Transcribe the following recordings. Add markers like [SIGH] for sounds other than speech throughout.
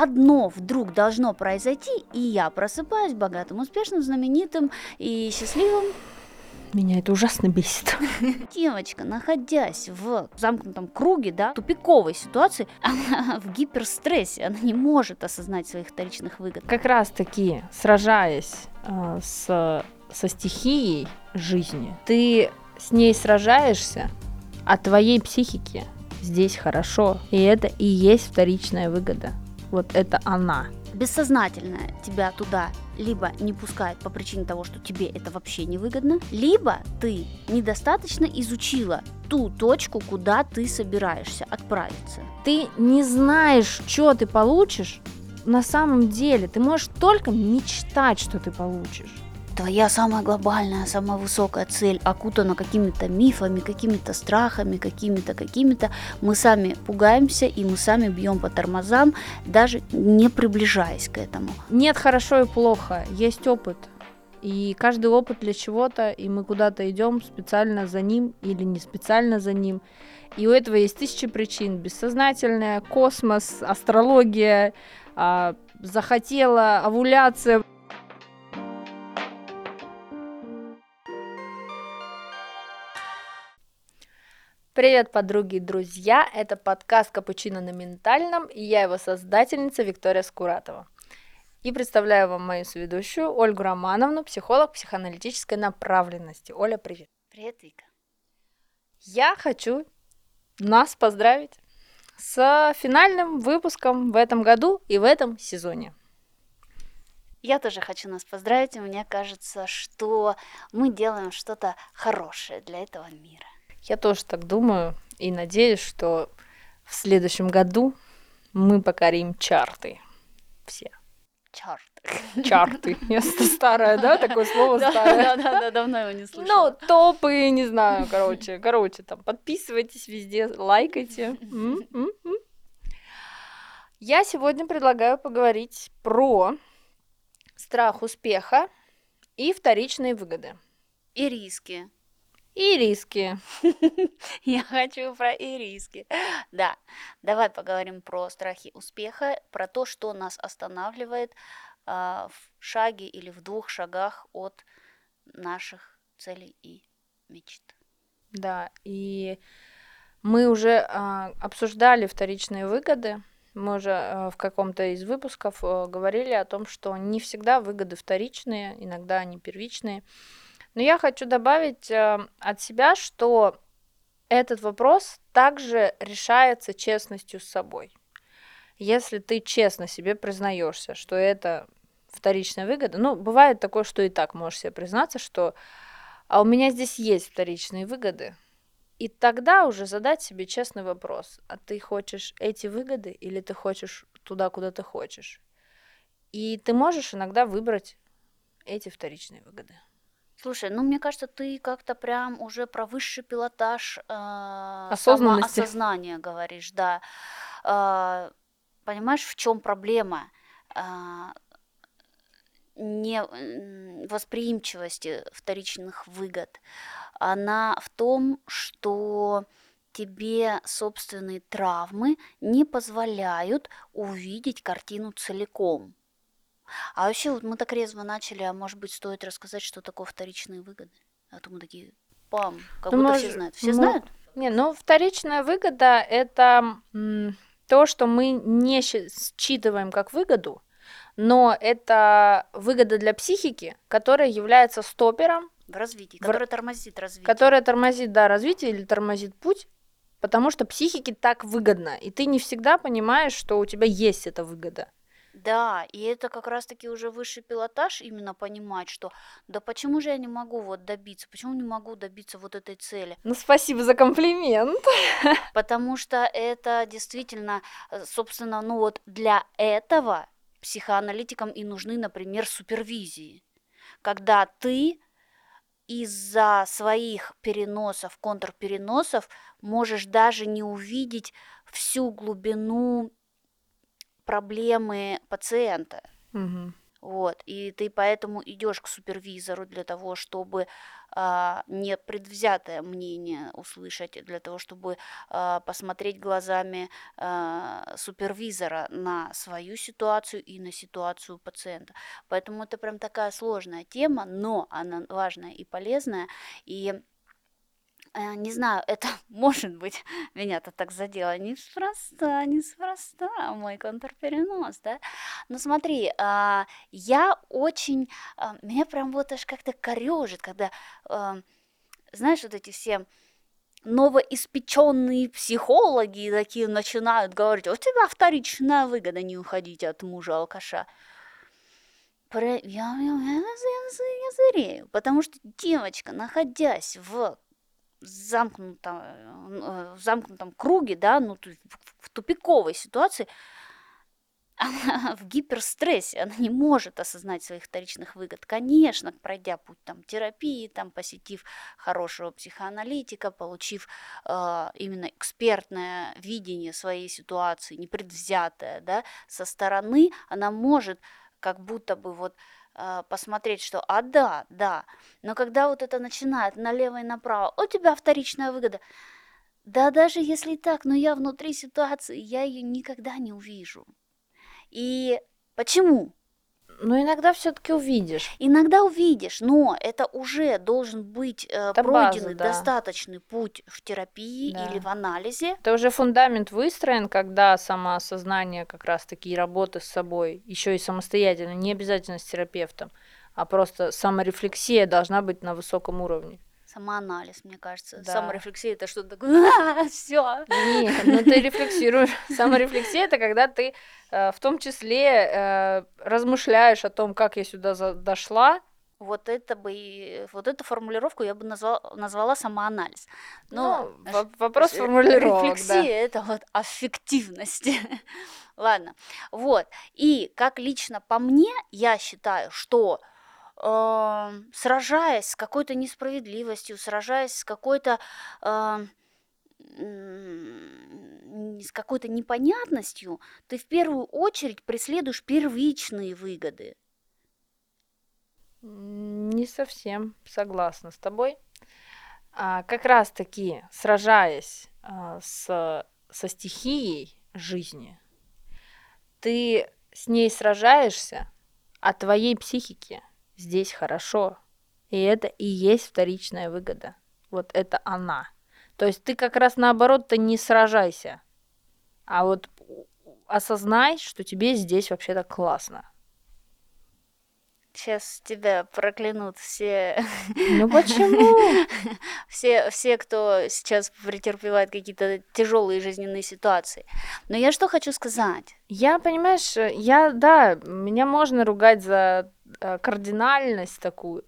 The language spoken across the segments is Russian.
одно вдруг должно произойти, и я просыпаюсь богатым, успешным, знаменитым и счастливым. Меня это ужасно бесит. [LAUGHS] Девочка, находясь в замкнутом круге, да, тупиковой ситуации, [LAUGHS] она в гиперстрессе, она не может осознать своих вторичных выгод. Как раз таки, сражаясь э, с, со стихией жизни, ты с ней сражаешься, а твоей психике здесь хорошо. И это и есть вторичная выгода. Вот это она. Бессознательное тебя туда либо не пускает по причине того, что тебе это вообще не выгодно, либо ты недостаточно изучила ту точку, куда ты собираешься отправиться. Ты не знаешь, что ты получишь на самом деле. Ты можешь только мечтать, что ты получишь твоя самая глобальная, самая высокая цель окутана какими-то мифами, какими-то страхами, какими-то, какими-то, мы сами пугаемся и мы сами бьем по тормозам, даже не приближаясь к этому. Нет хорошо и плохо, есть опыт. И каждый опыт для чего-то, и мы куда-то идем специально за ним или не специально за ним. И у этого есть тысячи причин. Бессознательная, космос, астрология, а, захотела, овуляция. Привет, подруги и друзья! Это подкаст «Капучино на ментальном» и я его создательница Виктория Скуратова. И представляю вам мою соведущую Ольгу Романовну, психолог психоаналитической направленности. Оля, привет! Привет, Вика! Я хочу нас поздравить с финальным выпуском в этом году и в этом сезоне. Я тоже хочу нас поздравить, и мне кажется, что мы делаем что-то хорошее для этого мира. Я тоже так думаю и надеюсь, что в следующем году мы покорим чарты. Все. Чарты. Чарты. [LAUGHS] Я старая, да, такое слово старое. Да, да, да, давно его не слышала. Ну, топы, не знаю, короче, короче, там, подписывайтесь везде, лайкайте. [LAUGHS] Я сегодня предлагаю поговорить про страх успеха и вторичные выгоды. И риски. И риски. [LAUGHS] Я хочу про и риски. Да, давай поговорим про страхи успеха, про то, что нас останавливает а, в шаге или в двух шагах от наших целей и мечт. Да, и мы уже а, обсуждали вторичные выгоды. Мы уже а, в каком-то из выпусков а, говорили о том, что не всегда выгоды вторичные, иногда они первичные. Но я хочу добавить э, от себя, что этот вопрос также решается честностью с собой. Если ты честно себе признаешься, что это вторичная выгода, ну, бывает такое, что и так можешь себе признаться, что а у меня здесь есть вторичные выгоды, и тогда уже задать себе честный вопрос, а ты хочешь эти выгоды или ты хочешь туда, куда ты хочешь? И ты можешь иногда выбрать эти вторичные выгоды. Слушай, ну мне кажется, ты как-то прям уже про высший пилотаж э, Осознанности. осознания говоришь, да. Э, понимаешь, в чем проблема? Э, не восприимчивости вторичных выгод. Она в том, что тебе собственные травмы не позволяют увидеть картину целиком. А вообще, вот мы так резво начали, а может быть, стоит рассказать, что такое вторичные выгоды? А то мы такие, пам, как ну, будто может, все знают. Все ну, знают? Не, ну, вторичная выгода – это то, что мы не считываем как выгоду, но это выгода для психики, которая является стопером в развитии, которая в... тормозит развитие. Которая тормозит, да, развитие или тормозит путь, потому что психике так выгодно, и ты не всегда понимаешь, что у тебя есть эта выгода. Да, и это как раз-таки уже высший пилотаж, именно понимать, что да почему же я не могу вот добиться, почему не могу добиться вот этой цели. Ну, спасибо за комплимент. [LAUGHS] Потому что это действительно, э, собственно, ну вот для этого психоаналитикам и нужны, например, супервизии. Когда ты из-за своих переносов, контрпереносов можешь даже не увидеть всю глубину проблемы пациента. Угу. Вот, и ты поэтому идешь к супервизору для того, чтобы а, не предвзятое мнение услышать, для того, чтобы а, посмотреть глазами а, супервизора на свою ситуацию и на ситуацию пациента. Поэтому это прям такая сложная тема, но она важная и полезная, и не знаю, это, [LAUGHS] может быть, меня-то так задело неспроста, неспроста, мой контрперенос, да. Но смотри, а, я очень, а, меня прям вот аж как-то корежит, когда, а, знаешь, вот эти все новоиспеченные психологи такие начинают говорить, у тебя вторичная выгода не уходить от мужа алкаша. Про... Я, я, я, я, я зырею, потому что девочка, находясь в замкнутом, э, в замкнутом круге, да, ну, в тупиковой ситуации, она [LAUGHS] в гиперстрессе, она не может осознать своих вторичных выгод. Конечно, пройдя путь там, терапии, там, посетив хорошего психоаналитика, получив э, именно экспертное видение своей ситуации, непредвзятое, да, со стороны, она может как будто бы вот а, посмотреть, что а да, да, но когда вот это начинает налево и направо, у тебя вторичная выгода. Да даже если так, но я внутри ситуации, я ее никогда не увижу. И почему? Но иногда все-таки увидишь. Иногда увидишь, но это уже должен быть э, Это пройденный база, да. достаточный путь в терапии Да. или в анализе. Это уже фундамент выстроен, когда самоосознание как раз-таки и работа с собой, еще и самостоятельно, не обязательно с терапевтом, а просто саморефлексия должна быть на высоком уровне. Самоанализ, мне кажется. Да. Саморефлексия это что-то такое. Все. Нет, ну ты рефлексируешь. [LAUGHS] Саморефлексия это когда ты э, в том числе э, размышляешь о том, как я сюда дошла. Вот это бы вот эту формулировку я бы назвала, назвала самоанализ. Но Ну, во- вопрос формулировок, рефлексия да. это вот аффективность. [LAUGHS] Ладно, вот. И как лично по мне, я считаю, что э, сражаясь с какой-то несправедливостью, сражаясь с какой-то э, с какой-то непонятностью, ты в первую очередь преследуешь первичные выгоды. Не совсем согласна с тобой. А, как раз-таки, сражаясь а, с, со стихией жизни, ты с ней сражаешься, а твоей психике здесь хорошо. И это и есть вторичная выгода. Вот это она. То есть ты как раз наоборот-то не сражайся, а вот осознай, что тебе здесь вообще-то классно. Сейчас тебя проклянут все, Ну почему? [LAUGHS] все, все, кто сейчас претерпевает какие-то тяжелые жизненные ситуации. Но я что хочу сказать? Я, понимаешь, я, да, меня можно ругать за кардинальность такую,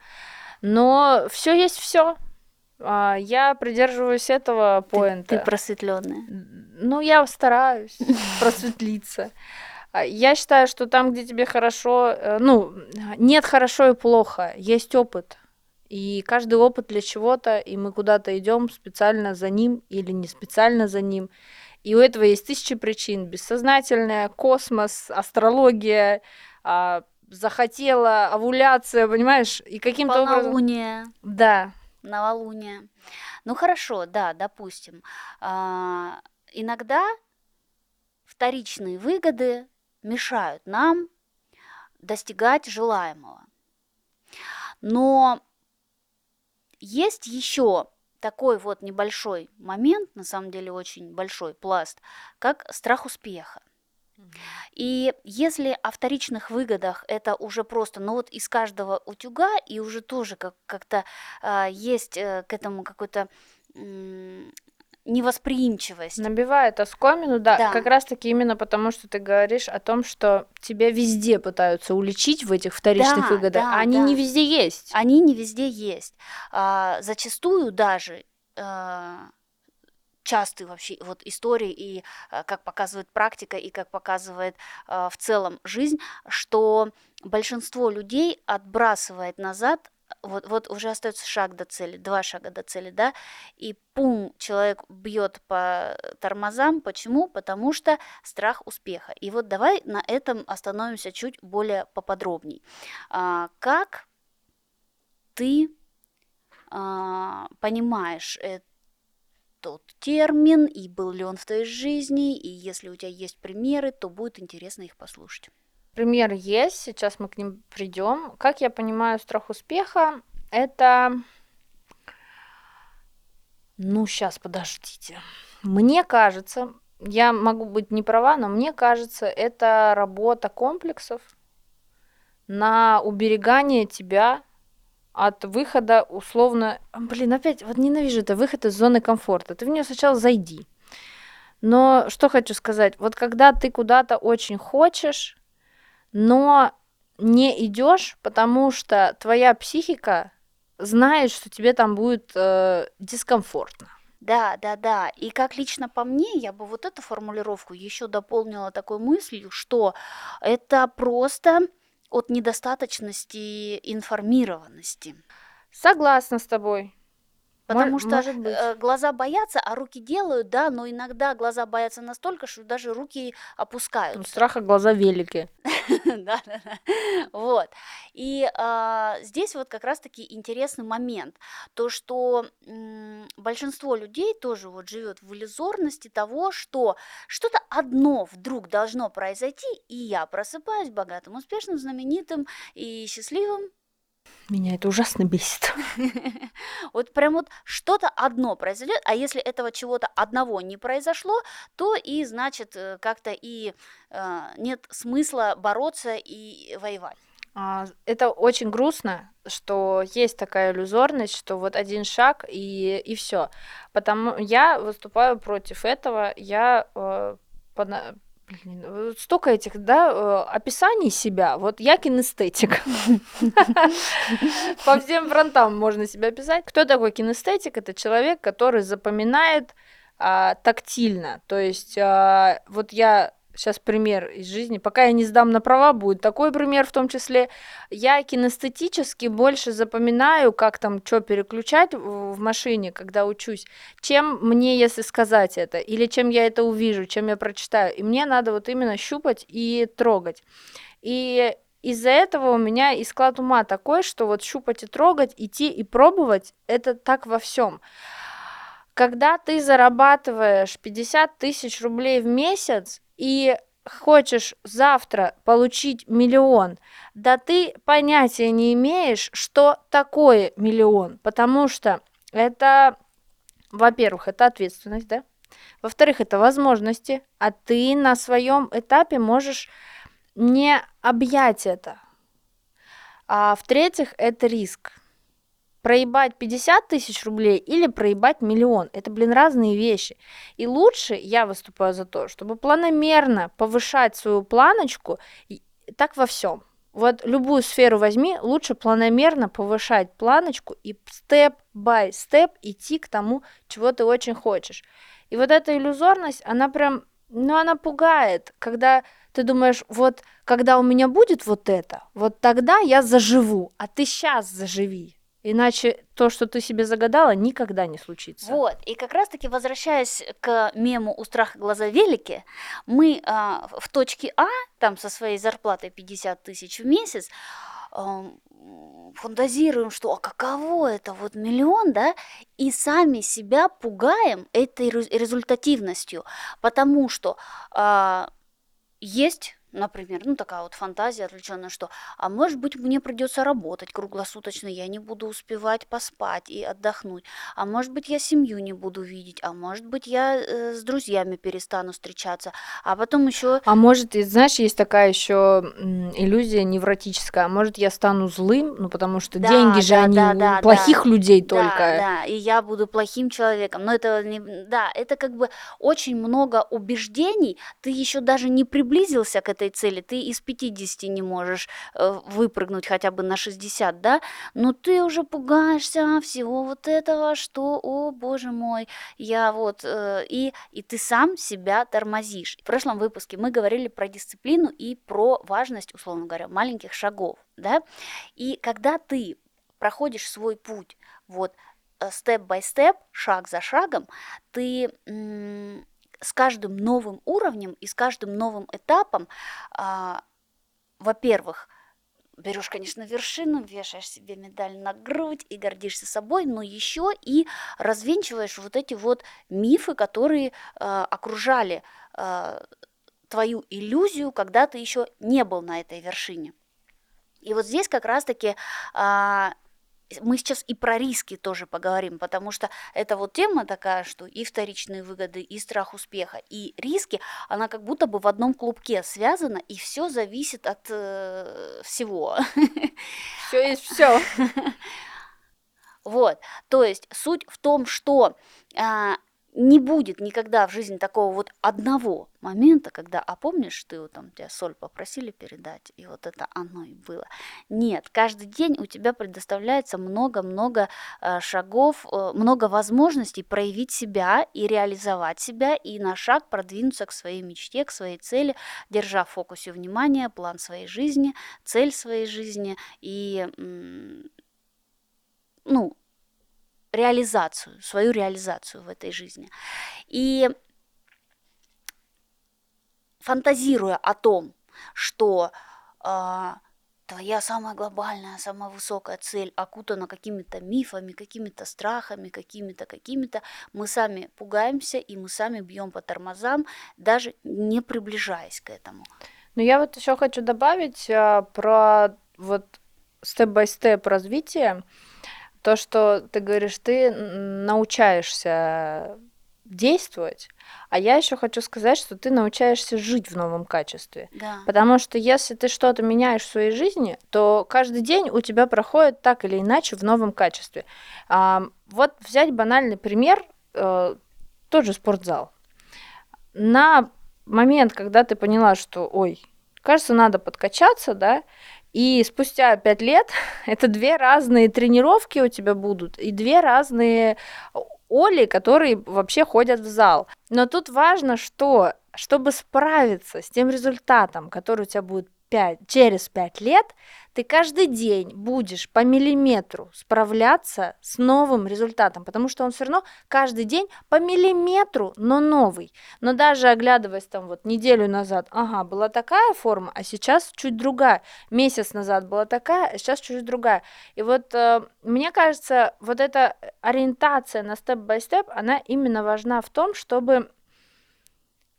но все есть все. Я придерживаюсь этого Ты, поинта. ты просветленная. Ну, я стараюсь [LAUGHS] просветлиться. А, Я считаю, что там, где тебе хорошо, э, ну, нет хорошо и плохо, есть опыт. И каждый опыт для чего-то, и мы куда-то идем специально за ним или не специально за ним. И у этого есть тысячи причин. Бессознательное, космос, астрология, а, захотела, овуляция, понимаешь? И каким-то образом... Полнолуние, Да, новолуние. Ну хорошо, да, допустим. А, иногда вторичные выгоды мешают нам достигать желаемого. Но есть еще такой вот небольшой момент, на самом деле очень большой пласт, как страх успеха. И если о вторичных выгодах это уже просто, ну вот из каждого утюга, и уже тоже как- как-то а, есть э, к этому какой-то м, невосприимчивость. Набивает оскомину, да, Да. как раз-таки именно потому, что ты говоришь о том, что тебя везде пытаются уличить в этих вторичных Да, выгодах, да, а они да. не везде есть. Они не везде есть. А, зачастую даже а, частые вообще вот истории и а, как показывает практика и как показывает а, в целом жизнь, что большинство людей отбрасывает назад вот, вот уже остается шаг до цели, два шага до цели, да, и пум, человек бьет по тормозам. Почему? Потому что страх успеха. И вот давай на этом остановимся чуть более поподробней. А, как ты а, понимаешь этот термин, и был ли он в твоей жизни, и если у тебя есть примеры, то будет интересно их послушать. Пример есть, сейчас мы к ним придем. Как я понимаю, страх успеха это... Ну, сейчас, подождите. Мне кажется, я могу быть не права, но мне кажется, это работа комплексов на уберегание тебя от выхода условно... Блин, опять, вот ненавижу это, выход из зоны комфорта. Ты в нее сначала зайди. Но что хочу сказать, вот когда ты куда-то очень хочешь, но не идешь, потому что твоя психика знает, что тебе там будет э, дискомфортно. Да, да, да. И как лично по мне, я бы вот эту формулировку еще дополнила такой мыслью, что это просто от недостаточности информированности. Согласна с тобой. Потому что может быть. Э, глаза боятся, а руки делают, да, но иногда глаза боятся настолько, что даже руки опускаются. Ну, страха глаза велики. [LAUGHS] Да, да, да. Вот. И а, здесь вот как раз-таки интересный момент. То, что большинство людей тоже вот живет в иллюзорности того, что что-то одно вдруг должно произойти, и я просыпаюсь богатым, успешным, знаменитым и счастливым, меня это ужасно бесит. [LAUGHS] Вот прям вот что-то одно произойдет, а если этого чего-то одного не произошло, то и значит э, как-то и э, нет смысла бороться и воевать. А, это очень грустно, что есть такая иллюзорность, что вот один шаг и, и все. Потому я выступаю против этого, я э, Блин, столько этих, да, э, описаний себя. Вот я кинестетик. По всем фронтам можно себя описать. Кто такой кинестетик? Это человек, который запоминает а, тактильно. То есть а, вот я сейчас пример из жизни. Пока я не сдам на права, будет такой пример в том числе. Я кинестетически больше запоминаю, как там что переключать в машине, когда учусь, чем мне, если сказать это, или чем я это увижу, чем я прочитаю. И мне надо вот именно щупать и трогать. И из-за этого у меня и склад ума такой, что вот щупать и трогать, идти и пробовать, это так во всем. Когда ты зарабатываешь 50 тысяч рублей в месяц, и хочешь завтра получить миллион, да ты понятия не имеешь, что такое миллион, потому что это, во-первых, это ответственность, да, во-вторых, это возможности, а ты на своем этапе можешь не объять это, а в-третьих, это риск проебать 50 тысяч рублей или проебать миллион. Это, блин, разные вещи. И лучше я выступаю за то, чтобы планомерно повышать свою планочку, так во всем. Вот любую сферу возьми, лучше планомерно повышать планочку и степ-бай-степ идти к тому, чего ты очень хочешь. И вот эта иллюзорность, она прям, ну, она пугает, когда ты думаешь, вот когда у меня будет вот это, вот тогда я заживу, а ты сейчас заживи. Иначе то, что ты себе загадала, никогда не случится. Вот, и как раз-таки возвращаясь к мему «У страха глаза велики», мы а, в точке А, там со своей зарплатой 50 тысяч в месяц, а, фантазируем, что а каково это, вот миллион, да, и сами себя пугаем этой результативностью, потому что а, есть Например, ну такая вот фантазия отвлеченная, что, а может быть, мне придется работать круглосуточно, я не буду успевать поспать и отдохнуть, а может быть, я семью не буду видеть, а может быть, я э, с друзьями перестану встречаться, а потом еще. А может, знаешь, есть такая еще иллюзия невротическая, а может, я стану злым, ну потому что да, деньги же да, они да, да, плохих да, людей да, только. Да, и я буду плохим человеком, но это не, да, это как бы очень много убеждений, ты еще даже не приблизился к этой этой цели, ты из 50 не можешь э, выпрыгнуть хотя бы на 60, да, но ты уже пугаешься всего вот этого, что, о боже мой, я вот, э, и, и ты сам себя тормозишь. В прошлом выпуске мы говорили про дисциплину и про важность, условно говоря, маленьких шагов, да, и когда ты проходишь свой путь, вот степ-бай-степ, шаг за шагом, ты с каждым новым уровнем и с каждым новым этапом, а, во-первых, берешь, конечно, вершину, вешаешь себе медаль на грудь и гордишься собой, но еще и развенчиваешь вот эти вот мифы, которые э, окружали э, твою иллюзию, когда ты еще не был на этой вершине. И вот здесь как раз-таки э, мы сейчас и про риски тоже поговорим, потому что это вот тема такая, что и вторичные выгоды, и страх успеха, и риски, она как будто бы в одном клубке связана, и все зависит от э, всего. Все есть все. [LAUGHS] Вот, то есть суть в том, что а, не будет никогда в жизни такого вот одного момента, когда, а помнишь, ты вот там тебя соль попросили передать, и вот это оно и было. Нет, каждый день у тебя предоставляется много-много э, шагов, э, много возможностей проявить себя и реализовать себя, и на шаг продвинуться к своей мечте, к своей цели, держа в фокусе внимания план своей жизни, цель своей жизни и, ну, реализацию, свою реализацию в этой жизни. И фантазируя о том, что э, твоя самая глобальная, самая высокая цель окутана какими-то мифами, какими-то страхами, какими-то, какими-то, мы сами пугаемся и мы сами бьем по тормозам, даже не приближаясь к этому. Ну я вот еще хочу добавить а, про вот степ-бай-степ развитие то, что ты говоришь, ты научаешься действовать, а я еще хочу сказать, что ты научаешься жить в новом качестве. Да. Потому что если ты что-то меняешь в своей жизни, то каждый день у тебя проходит так или иначе в новом качестве. А, вот взять банальный пример, э, тот же спортзал. На момент, когда ты поняла, что, ой, кажется, надо подкачаться, да, и спустя пять лет [LAUGHS] это две разные тренировки у тебя будут и две разные Оли, которые вообще ходят в зал. Но тут важно, что чтобы справиться с тем результатом, который у тебя будет 5, через 5 лет, ты каждый день будешь по миллиметру справляться с новым результатом, потому что он все равно каждый день по миллиметру, но новый. Но даже оглядываясь там вот неделю назад, ага, была такая форма, а сейчас чуть другая. Месяц назад была такая, а сейчас чуть другая. И вот э, мне кажется, вот эта ориентация на степ-бай-степ, она именно важна в том, чтобы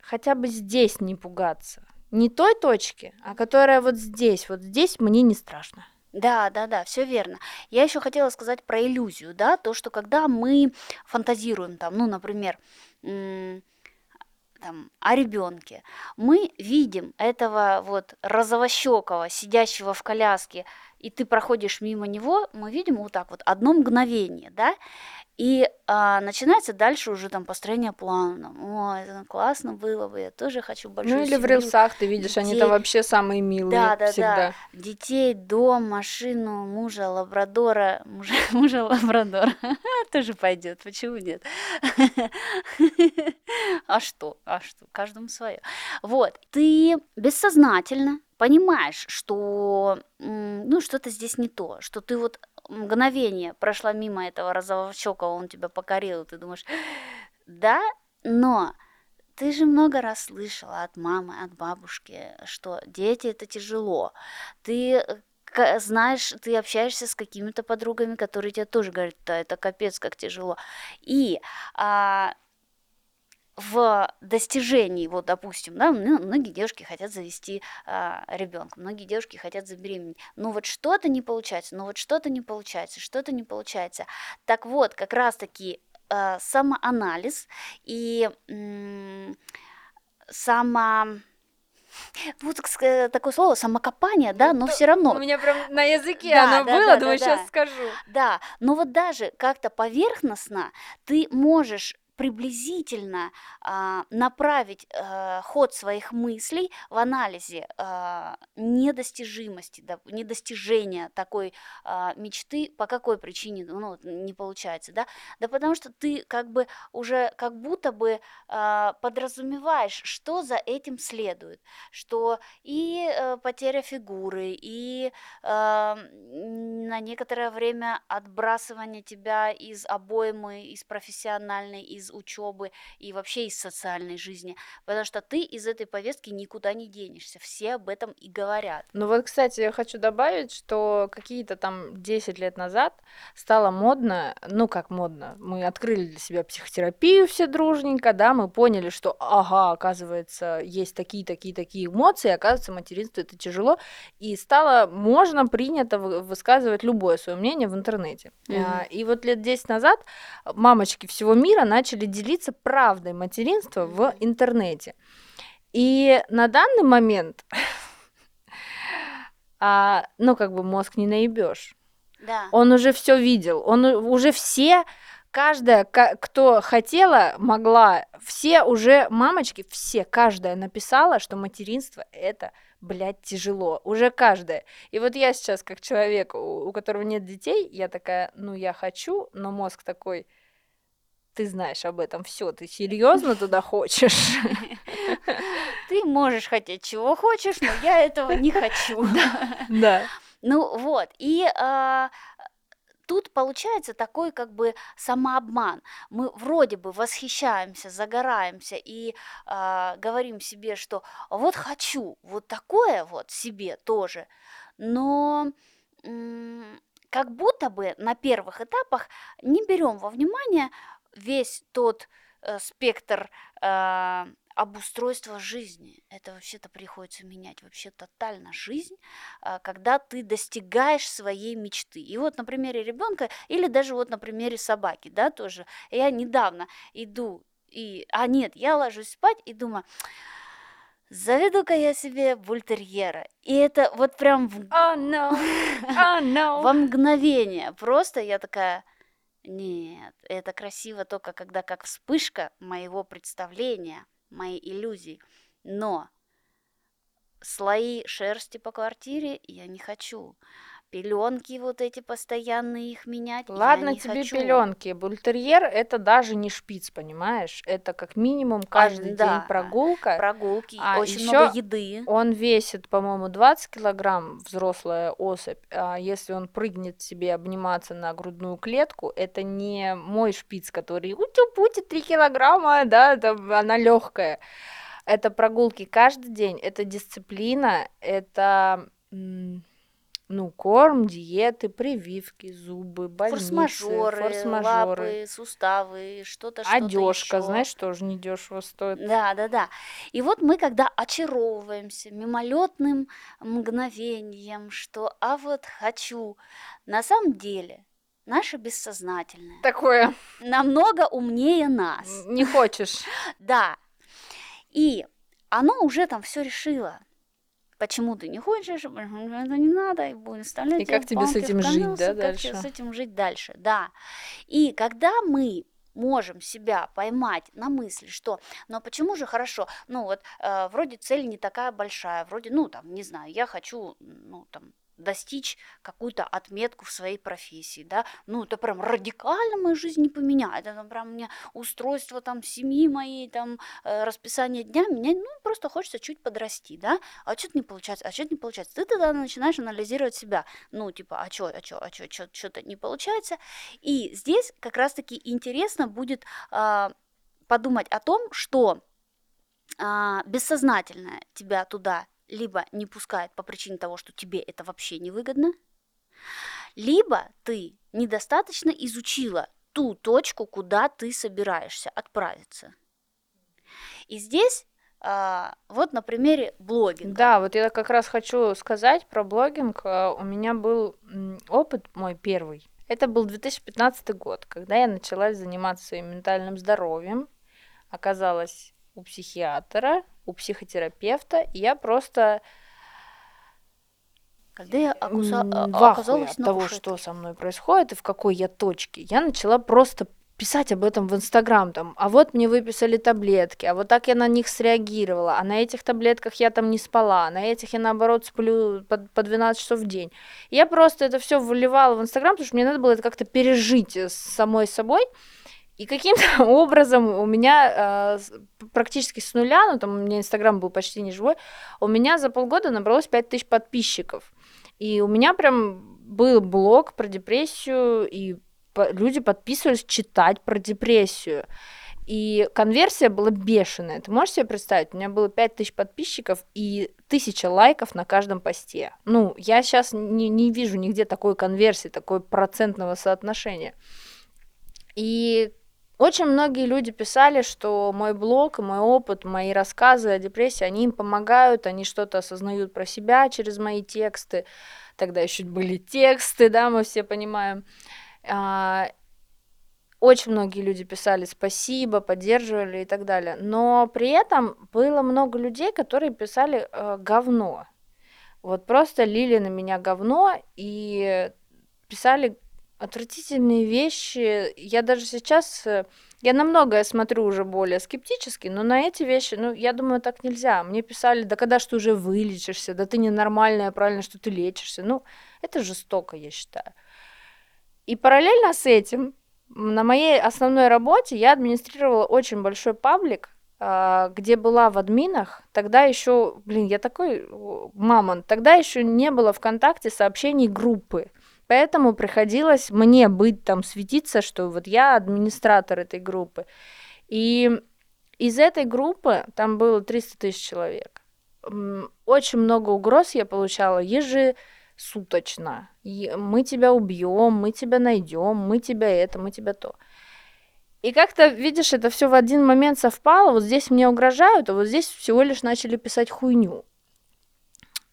хотя бы здесь не пугаться не той точки, а которая вот здесь, вот здесь мне не страшно. Да, да, да, все верно. Я еще хотела сказать про иллюзию, да, то, что когда мы фантазируем там, ну, например, там, о ребенке, мы видим этого вот розовощекого, сидящего в коляске, и ты проходишь мимо него, мы видим вот так вот одно мгновение, да, и а, начинается дальше уже там построение плана. О, это классно было бы, я тоже хочу большую Ну или в рилсах ты видишь, детей. они там вообще самые милые да, да, всегда. Да. Детей, дом, машину, мужа, лабрадора, мужа, [LAUGHS] мужа лабрадора. [LAUGHS] тоже пойдет, почему нет? [LAUGHS] а что? А что? Каждому свое. Вот, ты бессознательно понимаешь, что ну что-то здесь не то, что ты вот мгновение прошла мимо этого розового щека, он тебя покорил, и ты думаешь, да, но ты же много раз слышала от мамы, от бабушки, что дети это тяжело. Ты э, знаешь, ты общаешься с какими-то подругами, которые тебе тоже говорят, да, это капец, как тяжело. И а, в достижении, вот, допустим, да, многие девушки хотят завести а, ребенка, многие девушки хотят забеременеть, но вот что-то не получается, но вот что-то не получается, что-то не получается. Так вот, как раз-таки а, самоанализ и м- само [LAUGHS] вот такое слово самокопание, да, но все равно. У меня прям на языке да, оно да, было, да, думаю, да, сейчас да. скажу. Да, но вот даже как-то поверхностно ты можешь приблизительно а, направить а, ход своих мыслей в анализе а, недостижимости, да, недостижения такой а, мечты, по какой причине ну, не получается, да? Да потому что ты как бы уже как будто бы а, подразумеваешь, что за этим следует, что и а, потеря фигуры, и а, на некоторое время отбрасывание тебя из обоймы, из профессиональной, из учебы и вообще из социальной жизни, потому что ты из этой повестки никуда не денешься, все об этом и говорят. Ну вот, кстати, я хочу добавить, что какие-то там 10 лет назад стало модно, ну как модно, мы открыли для себя психотерапию все дружненько, да, мы поняли, что, ага, оказывается, есть такие, такие, такие эмоции, оказывается, материнство это тяжело, и стало можно, принято высказывать любое свое мнение в интернете. Mm-hmm. И вот лет 10 назад мамочки всего мира начали делиться правдой материнства в интернете. И на данный момент, [LAUGHS] а, ну, как бы мозг не наебешь. Да. Он уже все видел, он уже все каждая, кто хотела, могла, все уже, мамочки, все, каждая написала, что материнство это, блядь, тяжело. Уже каждая. И вот я сейчас, как человек, у которого нет детей, я такая, ну, я хочу, но мозг такой, ты знаешь об этом все, ты серьезно туда хочешь? [LAUGHS] Ты можешь хотеть чего хочешь, но я этого не хочу. [LAUGHS] Да. Ну вот, и а, тут получается такой как бы самообман. Мы вроде бы восхищаемся, загораемся и э, говорим себе, что вот хочу вот такое вот себе тоже, но как будто бы на первых этапах не берем во внимание весь тот э, спектр э, обустройства жизни. Это вообще-то приходится менять вообще тотально жизнь, э, когда ты достигаешь своей мечты. И вот на примере ребенка или даже вот на примере собаки, да, тоже. Я недавно иду и, а нет, я ложусь спать и думаю, заведу-ка я себе бультерьера. И это вот прям в... oh, no. [LAUGHS] Oh, no. во мгновение. Просто я такая, нет, это красиво только когда как вспышка моего представления, моей иллюзии. Но слои шерсти по квартире я не хочу пеленки вот эти постоянные их менять. Ладно я не тебе хочу. пеленки. Бультерьер это даже не шпиц, понимаешь? Это как минимум каждый а, да, день прогулка. Прогулки, а очень еще много еды. Он весит, по-моему, 20 килограмм, взрослая особь. А если он прыгнет себе обниматься на грудную клетку, это не мой шпиц, который утю-пути 3 килограмма, да, это, она легкая. Это прогулки каждый день, это дисциплина, это ну, корм, диеты, прививки, зубы, больницы, форс-мажоры, форс-мажоры. лапы, суставы, что-то, что-то Одежка, еще. знаешь, тоже не дешево стоит. Да, да, да. И вот мы, когда очаровываемся мимолетным мгновением, что «а вот хочу», на самом деле наше бессознательное Такое. намного умнее нас. Не хочешь. [LAUGHS] Да. И оно уже там все решило почему ты не хочешь, это не надо, и будем вставлять И как тебе с этим жить, да, как дальше? тебе с этим жить дальше, да. И когда мы можем себя поймать на мысли, что, ну а почему же хорошо, ну вот э, вроде цель не такая большая, вроде, ну там, не знаю, я хочу, ну там, достичь какую-то отметку в своей профессии, да, ну, это прям радикально мою жизнь не поменяет, это прям мне устройство там семьи моей, там, э, расписание дня меня, ну, просто хочется чуть подрасти, да, а что-то не получается, а что-то не получается, ты тогда начинаешь анализировать себя, ну, типа, а что, а что, а что, что-то не получается, и здесь как раз-таки интересно будет э, подумать о том, что э, бессознательное тебя туда либо не пускает по причине того, что тебе это вообще не выгодно, либо ты недостаточно изучила ту точку, куда ты собираешься отправиться. И здесь а, вот на примере блогинга. Да, вот я как раз хочу сказать про блогинг. А, у меня был опыт мой первый. Это был 2015 год, когда я начала заниматься своим ментальным здоровьем. Оказалось, у психиатра, у психотерапевта, и я просто когда я окуса... в оказалась от того, что со мной происходит и в какой я точке, я начала просто писать об этом в Инстаграм, там, а вот мне выписали таблетки, а вот так я на них среагировала, а на этих таблетках я там не спала, а на этих я, наоборот, сплю по, по 12 часов в день. Я просто это все выливала в Инстаграм, потому что мне надо было это как-то пережить с самой собой, и каким-то [LAUGHS] образом у меня э, практически с нуля, ну там у меня Инстаграм был почти не живой, у меня за полгода набралось 5000 подписчиков. И у меня прям был блог про депрессию, и люди подписывались читать про депрессию. И конверсия была бешеная. Ты можешь себе представить? У меня было 5000 подписчиков и 1000 лайков на каждом посте. Ну, я сейчас не, не вижу нигде такой конверсии, такой процентного соотношения. И очень многие люди писали, что мой блог, мой опыт, мои рассказы о депрессии, они им помогают, они что-то осознают про себя через мои тексты. Тогда еще были тексты, да, мы все понимаем. А, очень многие люди писали спасибо, поддерживали и так далее. Но при этом было много людей, которые писали э, говно. Вот просто лили на меня говно и писали отвратительные вещи. Я даже сейчас, э, я на многое смотрю уже более скептически, но на эти вещи, ну, я думаю, так нельзя. Мне писали, да когда ты уже вылечишься, да ты ненормальная, правильно, что ты лечишься. Ну, это жестоко, я считаю. И параллельно с этим на моей основной работе я администрировала очень большой паблик, а, где была в админах, тогда еще, блин, я такой мамон, тогда еще не было ВКонтакте сообщений группы. Поэтому приходилось мне быть там, светиться, что вот я администратор этой группы. И из этой группы, там было 300 тысяч человек, очень много угроз я получала ежи суточно. Мы тебя убьем, мы тебя найдем, мы тебя это, мы тебя то. И как-то, видишь, это все в один момент совпало. Вот здесь мне угрожают, а вот здесь всего лишь начали писать хуйню.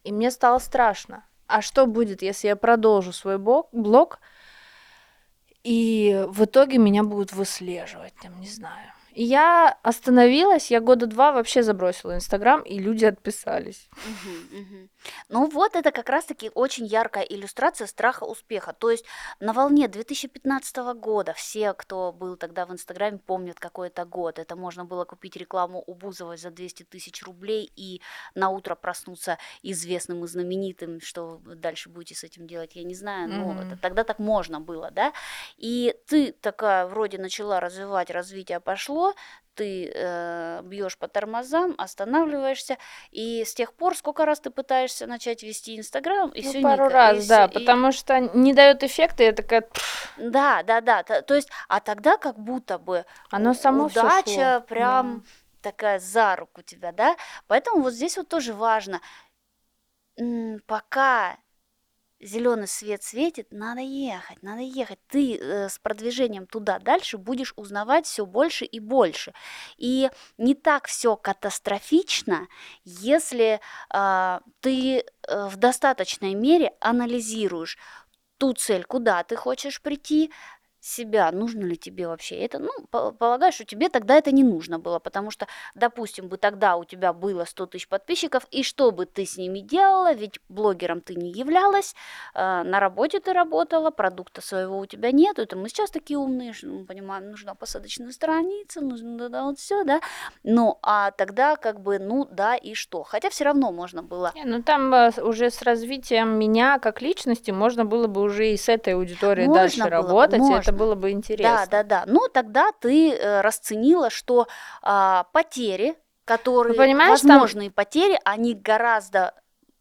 И мне стало страшно. А что будет, если я продолжу свой блог, и в итоге меня будут выслеживать, там, не знаю. И я остановилась, я года два вообще забросила Инстаграм, и люди отписались. Угу, угу. Ну вот это как раз-таки очень яркая иллюстрация страха успеха. То есть на волне 2015 года все, кто был тогда в Инстаграме, помнят какой это год. Это можно было купить рекламу у Бузовой за 200 тысяч рублей и на утро проснуться известным и знаменитым. Что дальше будете с этим делать, я не знаю. Но mm-hmm. это, тогда так можно было, да? И ты такая вроде начала развивать, развитие пошло, произошло, ты э, бьешь по тормозам, останавливаешься, и с тех пор сколько раз ты пытаешься начать вести Инстаграм, и ну, все пару никак, раз, и да, всё, потому и... что не дает эффекта, я такая. Да, да, да, то, то есть, а тогда как будто бы оно само удача прям да. такая за руку тебя, да, поэтому вот здесь вот тоже важно, пока зеленый свет светит, надо ехать, надо ехать. Ты э, с продвижением туда дальше будешь узнавать все больше и больше. И не так все катастрофично, если э, ты э, в достаточной мере анализируешь ту цель, куда ты хочешь прийти, себя, нужно ли тебе вообще это. Ну, полагаю, что тебе тогда это не нужно было, потому что, допустим, бы тогда у тебя было 100 тысяч подписчиков, и что бы ты с ними делала, ведь блогером ты не являлась, э, на работе ты работала, продукта своего у тебя нет, это мы сейчас такие умные, что мы понимаем, нужна посадочная страница, нужно да, да, вот все, да, ну, а тогда как бы, ну, да, и что, хотя все равно можно было. Не, ну, там э, уже с развитием меня как личности можно было бы уже и с этой аудиторией можно дальше работать, можно. Это было бы интересно. Да, да, да. Ну, тогда ты э, расценила, что э, потери, которые, возможные там... потери, они гораздо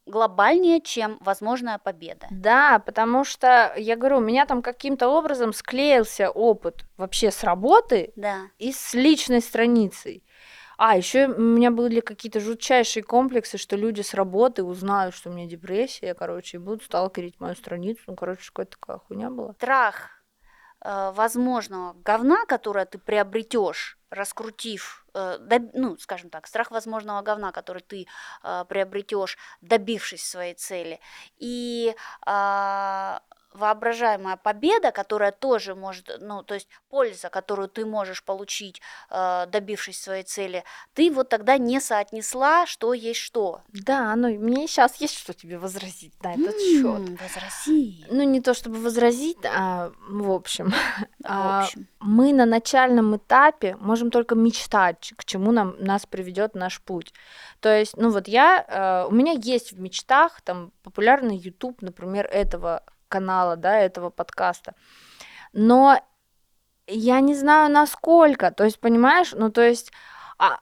глобальнее, чем возможная победа. Да, потому что, я говорю, у меня там каким-то образом склеился опыт вообще с работы да. и с личной страницей. А, еще у меня были какие-то жутчайшие комплексы, что люди с работы узнают, что у меня депрессия, короче, и будут сталкерить мою страницу. Ну, короче, какая-то такая хуйня была. Страх возможного говна, которое ты приобретешь, раскрутив, э, доб, ну, скажем так, страх возможного говна, который ты э, приобретешь, добившись своей цели, и э, воображаемая победа, которая тоже может, ну, то есть польза, которую ты можешь получить, э, добившись своей цели, ты вот тогда не соотнесла, что есть что. Да, ну мне сейчас есть что тебе возразить на этот счет. Возрази. Ну, не то чтобы возразить, а в общем. В [LAUGHS] а, общем. мы на начальном этапе можем только мечтать, к чему нам, нас приведет наш путь. То есть, ну вот я, э, у меня есть в мечтах там популярный YouTube, например, этого канала, да, этого подкаста. Но я не знаю, насколько. То есть, понимаешь, ну то есть, а,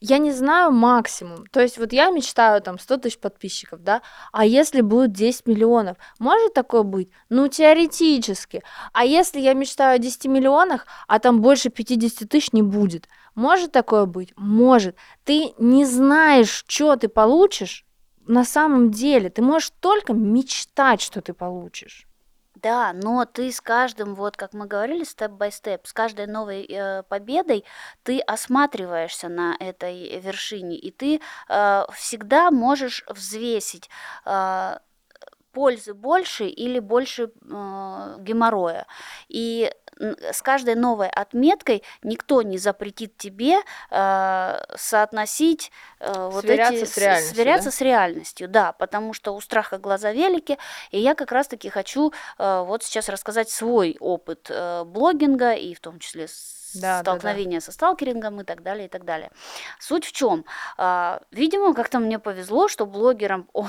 я не знаю максимум. То есть вот я мечтаю там 100 тысяч подписчиков, да, а если будет 10 миллионов, может такое быть? Ну, теоретически. А если я мечтаю о 10 миллионах, а там больше 50 тысяч не будет, может такое быть? Может. Ты не знаешь, что ты получишь на самом деле. Ты можешь только мечтать, что ты получишь. Да, но ты с каждым, вот как мы говорили, степ-бай-степ, с каждой новой э, победой ты осматриваешься на этой вершине, и ты э, всегда можешь взвесить э, пользы больше или больше э, геморроя. И с каждой новой отметкой никто не запретит тебе э, соотносить э, вот Сверяться эти с реальностью, сверяться да? с реальностью, да, потому что у страха глаза велики, и я как раз-таки хочу э, вот сейчас рассказать свой опыт э, блогинга и в том числе Да, да, да. столкновения со сталкерингом и так далее, и так далее. Суть в чем? Видимо, как-то мне повезло, что блогером, о,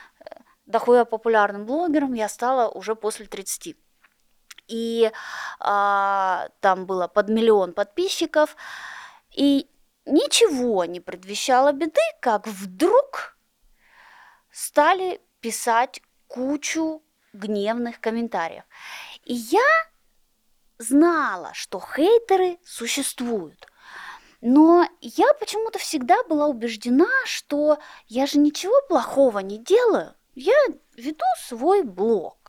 [LAUGHS] дохуя популярным блогером я стала уже после 30. И а, там было под миллион подписчиков, и ничего не предвещало беды, как вдруг стали писать кучу гневных комментариев. И я знала, что хейтеры существуют. Но я почему-то всегда была убеждена, что я же ничего плохого не делаю. Я веду свой блог.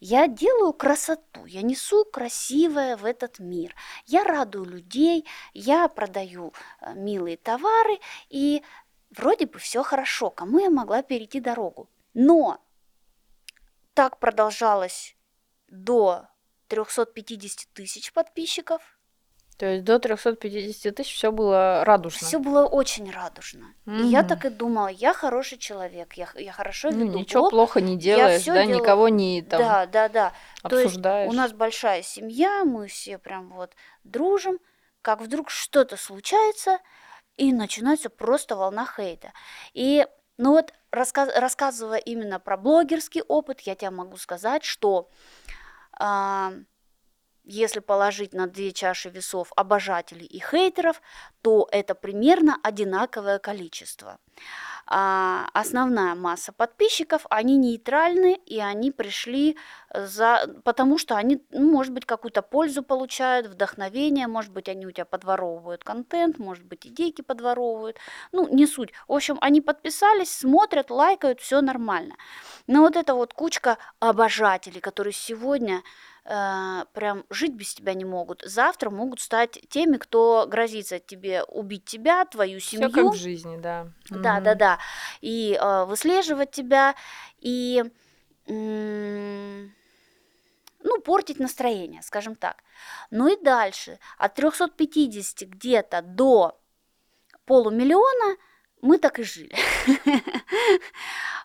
Я делаю красоту, я несу красивое в этот мир. Я радую людей, я продаю э, милые товары, и вроде бы все хорошо, кому я могла перейти дорогу. Но так продолжалось до 350 тысяч подписчиков. То есть до 350 тысяч все было радужно. Все было очень радужно. И я так и думала, я хороший человек, я, я хорошо Ну, веду ничего блог. плохо не делаешь, да, делаю- никого не там Да, да, да. То есть обсуждаешь. у нас большая семья, мы все прям вот дружим, как вдруг что-то случается, и начинается просто волна хейта. И, ну вот, раска- рассказывая именно про блогерский опыт, я тебе могу сказать, что а, если положить на две чаши весов обожателей и хейтеров, то это примерно одинаковое количество. А основная масса подписчиков, они нейтральны, и они пришли за... потому что они, ну, может быть, какую-то пользу получают, вдохновение, может быть, они у тебя подворовывают контент, может быть, идейки подворовывают, ну, не суть. В общем, они подписались, смотрят, лайкают, все нормально. Но вот эта вот кучка обожателей, которые сегодня э, прям жить без тебя не могут, завтра могут стать теми, кто грозится тебе убить тебя, твою Все семью. как в жизни, да. Да, Мгм. да, да. И э, выслеживать тебя, и м, ну, портить настроение, скажем так. Ну и дальше, от 350 где-то до полумиллиона мы так и жили. [LAUGHS]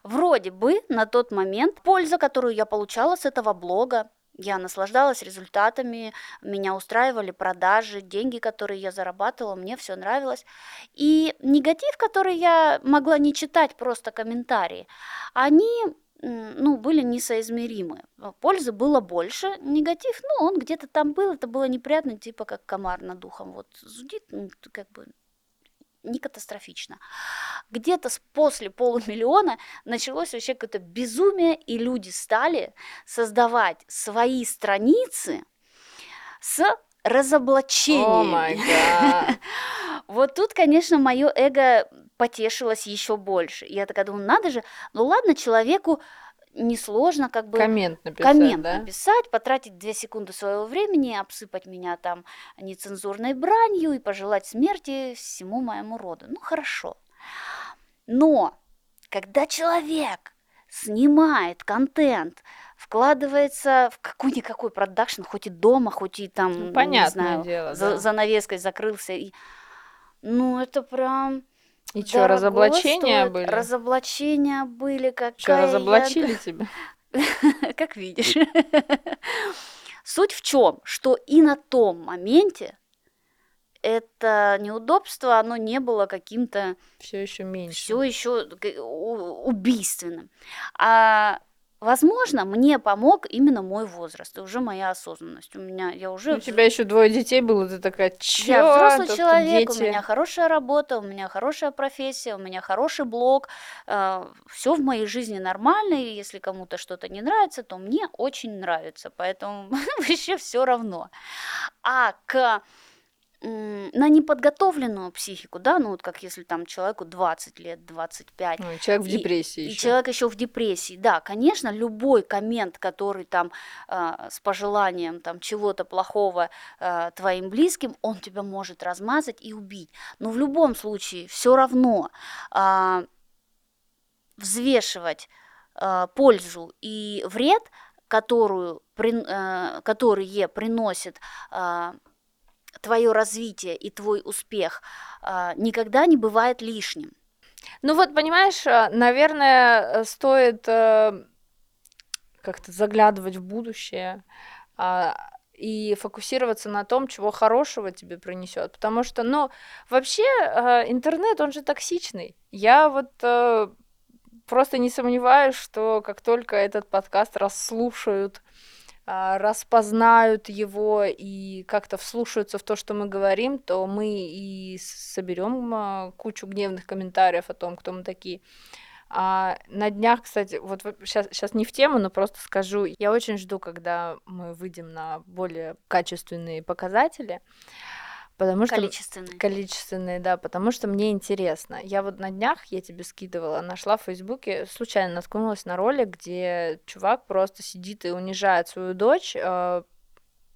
Вроде бы на тот момент польза, которую я получала с этого блога, я наслаждалась результатами, меня устраивали продажи, деньги, которые я зарабатывала, мне все нравилось. И негатив, который я могла не читать, просто комментарии, они ну, были несоизмеримы. Пользы было больше, негатив, ну, он где-то там был, это было неприятно, типа как комар над духом, вот зудит, ну, как бы не катастрофично. Где-то после полумиллиона началось вообще какое-то безумие, и люди стали создавать свои страницы с разоблачениями. гад. [LAUGHS] Вот тут, конечно, мое эго потешилось еще больше. Я такая думаю, надо же, ну ладно, человеку несложно как бы Коммент написать, коммент да? написать, потратить две секунды своего времени, обсыпать меня там нецензурной бранью и пожелать смерти всему моему роду. Ну хорошо. Но когда человек снимает контент, вкладывается в какой-никакой продакшн, хоть и дома, хоть и там, Ну, не знаю, дело, за да. занавеской закрылся. И... Ну, это прям И что, разоблачения стоит. были? Разоблачения были, какая Что, я- разоблачили тебя? [LAUGHS] Как видишь. [LAUGHS] Суть в чем, что и на том моменте это неудобство, оно не было каким-то Все еще меньше. все еще убийственным. А возможно, мне помог именно мой возраст и уже моя осознанность. У меня я уже У тебя еще двое детей было, ты такая, чё? я взрослый человек, дети?» у меня хорошая работа, у меня хорошая профессия, у меня хороший блог, все в моей жизни нормально, и если кому-то что-то не нравится, то мне очень нравится, поэтому [LAUGHS] вообще все равно. А к на неподготовленную психику, да, ну вот как если там человеку 20 лет, 25, Ну, человек в И- депрессии и еще. человек еще в депрессии, да, конечно, любой коммент, который там а, с пожеланием там чего-то плохого а, твоим близким, он тебя может размазать и убить. Но в любом случае все равно а, взвешивать а, пользу и вред, которую, прин- а, которые приносит твое развитие и твой успех, а, никогда не бывает лишним. Ну вот, понимаешь, э, наверное, э, стоит э, как-то заглядывать в будущее а, и фокусироваться на том, чего хорошего тебе принесет. Потому что, ну, вообще интернет, он же токсичный. Я вот просто не сомневаюсь, что как только этот подкаст расслушают, распознают его и как-то вслушаются в то, что мы говорим, то мы и соберем а, кучу гневных комментариев о том, кто мы такие. А на днях, кстати, вот сейчас, сейчас не в тему, но просто скажу, я очень жду, когда мы выйдем на более качественные показатели, потому что Количественный. количественные, да, потому что мне интересно. Я вот на днях, я тебе скидывала, нашла в Фейсбуке, случайно наткнулась на ролик, где чувак просто сидит и унижает свою дочь, э,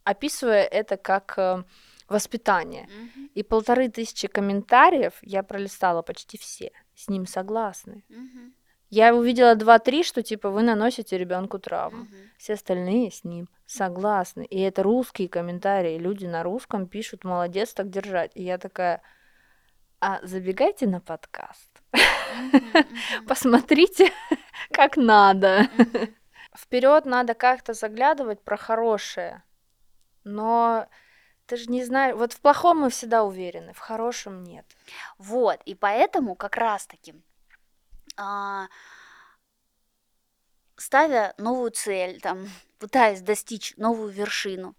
описывая это как э, воспитание. Мгм, И полторы тысячи комментариев, я пролистала почти все, с ним согласны. мгм, Я увидела два-три, что типа вы наносите ребенку травму. мгм. Все остальные с ним согласны. И это русские комментарии. Люди на русском пишут «молодец, так держать». И я такая, а забегайте на подкаст, посмотрите, как надо. Вперед надо как-то заглядывать про хорошее. Но ты же не знаешь, вот в плохом мы всегда уверены, в хорошем нет. Вот, и поэтому как раз-таки, ставя новую цель, там, [LAUGHS] пытаясь достичь новую вершину,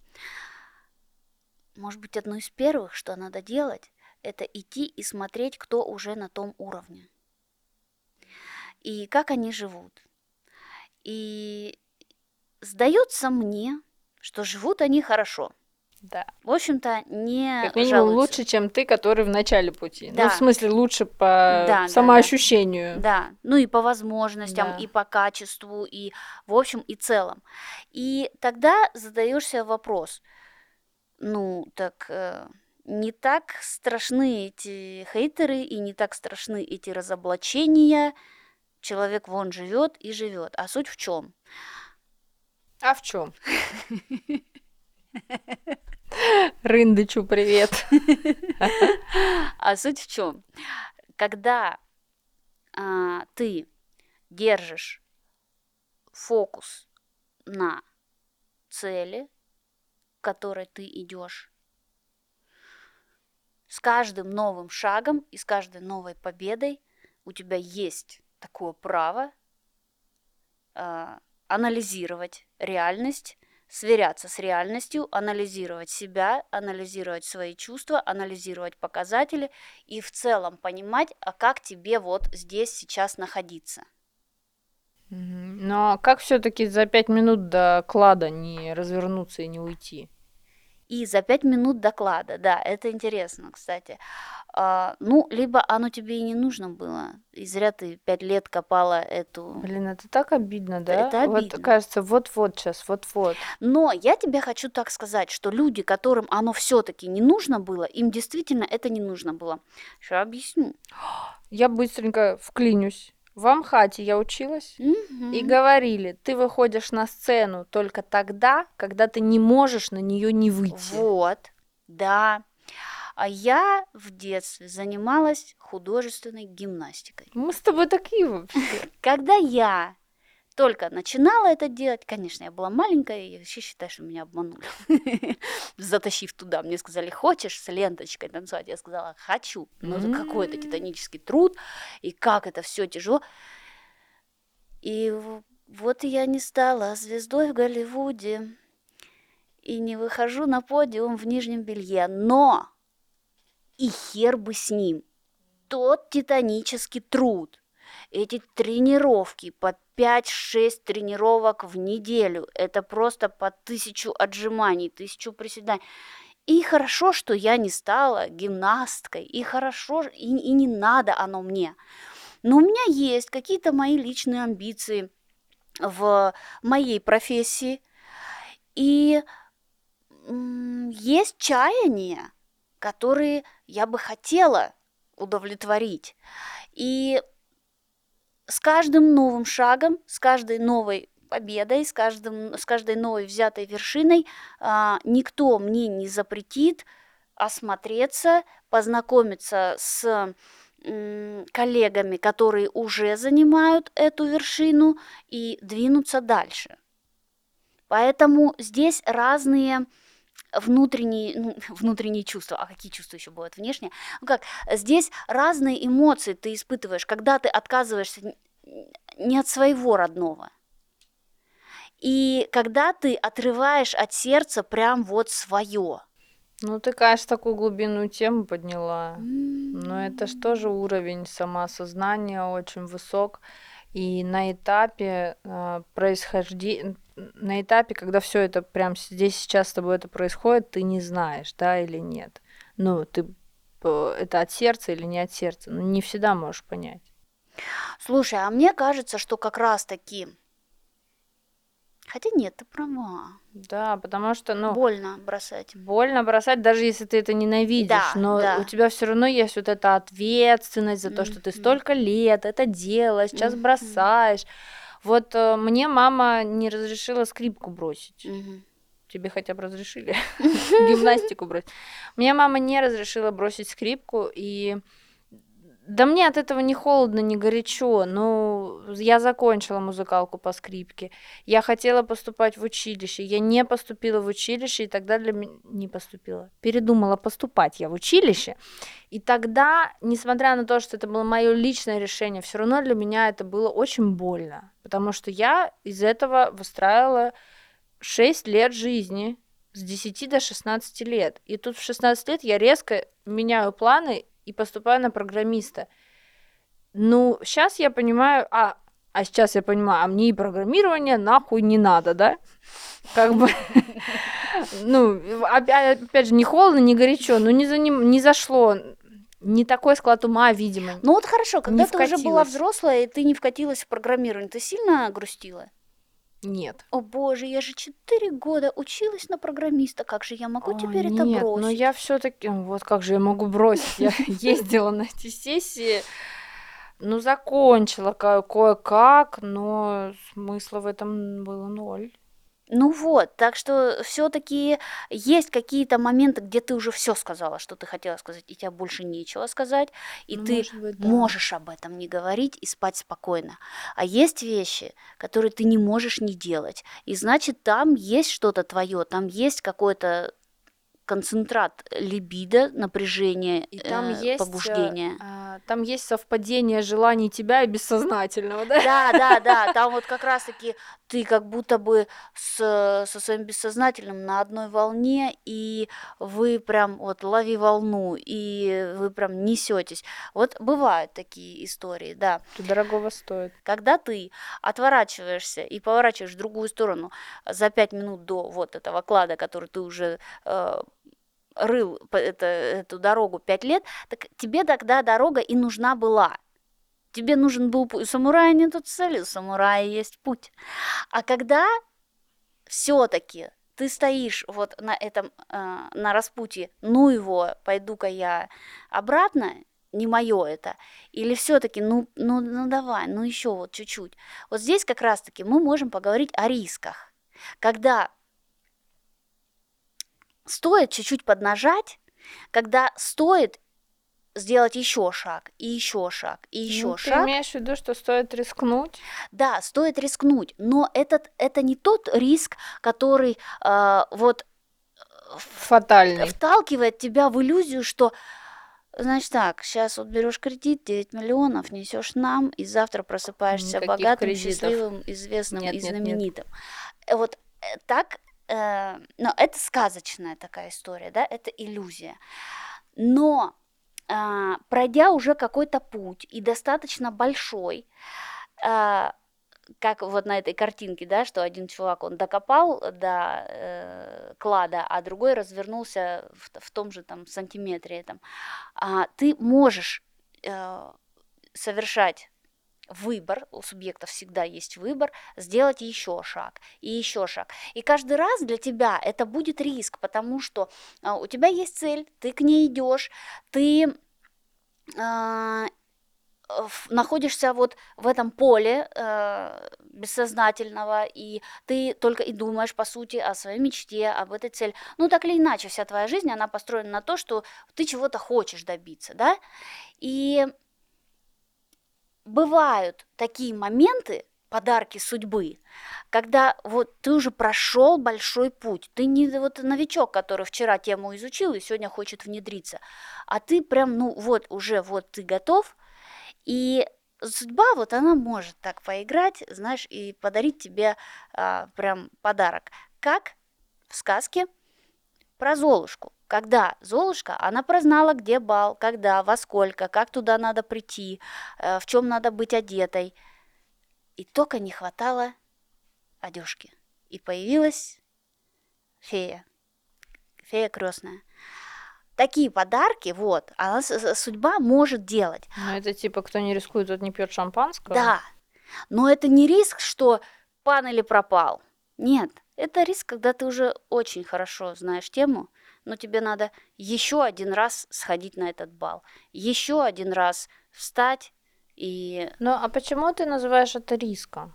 может быть, одно из первых, что надо делать, это идти и смотреть, кто уже на том уровне. И как они живут. И сдается мне, что живут они хорошо. Да. В общем-то, не Как минимум жалуются. лучше, чем ты, который в начале пути. Ну, Да. в смысле, лучше по Да, да, да. самоощущению. Да, ну и по возможностям, Да. и по качеству, и в общем и целом. И тогда задаешься вопрос, ну так э, не так страшны эти хейтеры и не так страшны эти разоблачения. Человек вон живет и живет. А суть в чем? А в чем? [LAUGHS] Рындычу привет. [LAUGHS] А суть в чем? Когда а, ты держишь фокус на цели, к которой ты идешь, с каждым новым шагом и с каждой новой победой у тебя есть такое право а, анализировать реальность, сверяться с реальностью, анализировать себя, анализировать свои чувства, анализировать показатели и в целом понимать, а как тебе вот здесь сейчас находиться. Мгм. Ну а как все-таки за пять минут до клада не развернуться и не уйти? И за пять минут доклада, да, это интересно, кстати. А, ну, либо оно тебе и не нужно было, и зря ты пять лет копала эту... Блин, это так обидно, да? Это Вот обидно. кажется, вот-вот сейчас, вот-вот. Но я тебе хочу так сказать, что люди, которым оно все-таки не нужно было, им действительно это не нужно было. Сейчас объясню. Я быстренько вклинюсь. В Амхате я училась. Мгм. И говорили, ты выходишь на сцену только тогда, когда ты не можешь на нее не выйти. Вот, да. А я в детстве занималась художественной гимнастикой. Мы с тобой такие вообще. Когда я только начинала это делать, конечно, я была маленькая, и вообще считаю, что меня обманули. [LAUGHS] Затащив туда, мне сказали, хочешь с ленточкой танцевать? Я сказала, хочу. Но это какой-то титанический труд, и как это все тяжело. И вот я не стала звездой в Голливуде, и не выхожу на подиум в нижнем белье, но и хер бы с ним. Тот титанический труд, эти тренировки по 5-6 тренировок в неделю, это просто по тысячу отжиманий, тысячу приседаний. И хорошо, что я не стала гимнасткой, и хорошо, и, и не надо оно мне. Но у меня есть какие-то мои личные амбиции в моей профессии, и есть чаяния, которые я бы хотела удовлетворить. И с каждым новым шагом, с каждой новой победой, с, каждым, с каждой новой взятой вершиной а, никто мне не запретит осмотреться, познакомиться с коллегами, которые уже занимают эту вершину, и двинуться дальше. Поэтому здесь разные внутренние, ну, [LAUGHS] внутренние чувства, а какие чувства еще бывают внешние? Ну как, здесь разные эмоции ты испытываешь, когда ты отказываешься не от своего родного. И когда ты отрываешь от сердца прям вот свое. Ну, ты, конечно, такую глубинную тему подняла. Но это ж тоже уровень самоосознания очень высок. И на этапе э, происхождения, на этапе, когда все это прям здесь сейчас с тобой это происходит, ты не знаешь, да или нет. Ну, ты э, это от сердца или не от сердца. Ну, не всегда можешь понять. Слушай, а мне кажется, что как раз таки... Хотя нет, ты права. Да, потому что, ну, Больно бросать. больно бросать, даже если ты это ненавидишь, Да, но да. у тебя все равно есть вот эта ответственность за то, что ты столько лет это делаешь, сейчас Мгм. бросаешь. Вот э, мне мама не разрешила скрипку бросить. Мгм. Тебе хотя бы разрешили [LAUGHS] [LAUGHS] гимнастику бросить. Мне мама не разрешила бросить скрипку, и да мне от этого не холодно, не горячо. Ну, я закончила музыкалку по скрипке. Я хотела поступать в училище. Я не поступила в училище, и тогда для меня... Не поступила. Передумала поступать я в училище. И тогда, несмотря на то, что это было мое личное решение, все равно для меня это было очень больно. Потому что я из этого выстраивала 6 лет жизни с 10 до 16 лет. И тут в 16 лет я резко меняю планы и поступаю на программиста. Ну, сейчас я понимаю, а, а сейчас я понимаю, а мне и программирование нахуй не надо, да? Как бы, ну, опять, опять же, не холодно, не горячо, ну, не, за не зашло, не такой склад ума, видимо. Ну вот хорошо, когда ты уже была взрослая, и ты не вкатилась в программирование, ты сильно грустила? Нет. О боже, я же четыре года училась на программиста, как же я могу О, теперь это нет, бросить? но я все-таки, вот как же я могу бросить? Я [LAUGHS] ездила на эти сессии, ну, закончила ко- кое-как, но смысла в этом было ноль. Ну вот, так что все-таки есть какие-то моменты, где ты уже все сказала, что ты хотела сказать, и тебе больше нечего сказать, и Ну, ты может быть, да. можешь об этом не говорить и спать спокойно. А есть вещи, которые ты не можешь не делать, и значит там есть что-то твое, там есть какой-то концентрат либидо, напряжения, И там э, есть, э, побуждения. а, там есть совпадение желаний тебя и бессознательного, да? Да, да, [LAUGHS] да, там вот как раз-таки ты как будто бы с, со своим бессознательным на одной волне, и вы прям вот лови волну, и вы прям несетесь. Вот бывают такие истории, да. Это дорогого стоит. Когда ты отворачиваешься и поворачиваешь в другую сторону за пять минут до вот этого клада, который ты уже э, рыл это, эту дорогу пять лет, так тебе тогда дорога и нужна была. Тебе нужен был путь. У самурая нет цели, у самурая есть путь. А когда все-таки ты стоишь вот на этом, э, на распутье, ну его, пойду-ка я обратно, не мое это, или все-таки, ну, ну, ну давай, ну еще вот чуть-чуть. Вот здесь как раз-таки мы можем поговорить о рисках, когда стоит чуть-чуть поднажать, когда стоит сделать еще шаг, и еще шаг, и еще Ну, ты шаг. имеешь в виду, что стоит рискнуть? Да, стоит рискнуть, но этот, это не тот риск, который э, вот Фатальный. вталкивает тебя в иллюзию, что Значит так, сейчас вот берешь кредит 9 миллионов, несешь нам, и завтра просыпаешься Никаких богатым, кредитов. счастливым, известным Нет, и нет, нет. знаменитым. Э, Вот э, так, э, но это сказочная такая история, да, это иллюзия. Но а, пройдя уже какой-то путь и достаточно большой, а, как вот на этой картинке, да, что один чувак, он докопал до э, клада, а другой развернулся в, в том же там сантиметре этом, а, ты можешь э, совершать выбор, у субъекта всегда есть выбор, сделать еще шаг и еще шаг. И каждый раз для тебя это будет риск, потому что а, у тебя есть цель, ты к ней идешь, ты а, находишься вот в этом поле э, бессознательного, и ты только и думаешь, по сути, о своей мечте, об этой цели. Ну, так или иначе, вся твоя жизнь, она построена на то, что ты чего-то хочешь добиться, да? И бывают такие моменты, подарки судьбы, когда вот ты уже прошел большой путь, ты не вот новичок, который вчера тему изучил и сегодня хочет внедриться, а ты прям, ну вот, уже вот ты готов, и судьба вот она может так поиграть, знаешь, и подарить тебе а, прям подарок, как в сказке про Золушку. Когда Золушка, она прознала, где бал, когда, во сколько, как туда надо прийти, э, в чем надо быть одетой. И только не хватало одежки. И появилась фея, фея крестная. Такие подарки, вот, она судьба может делать. Ну, это типа, кто не рискует, тот не пьет шампанского. Да, но это не риск, что пан или пропал. Нет, это риск, когда ты уже очень хорошо знаешь тему, но тебе надо еще один раз сходить на этот бал, еще один раз встать и... Ну, а почему ты называешь это риском?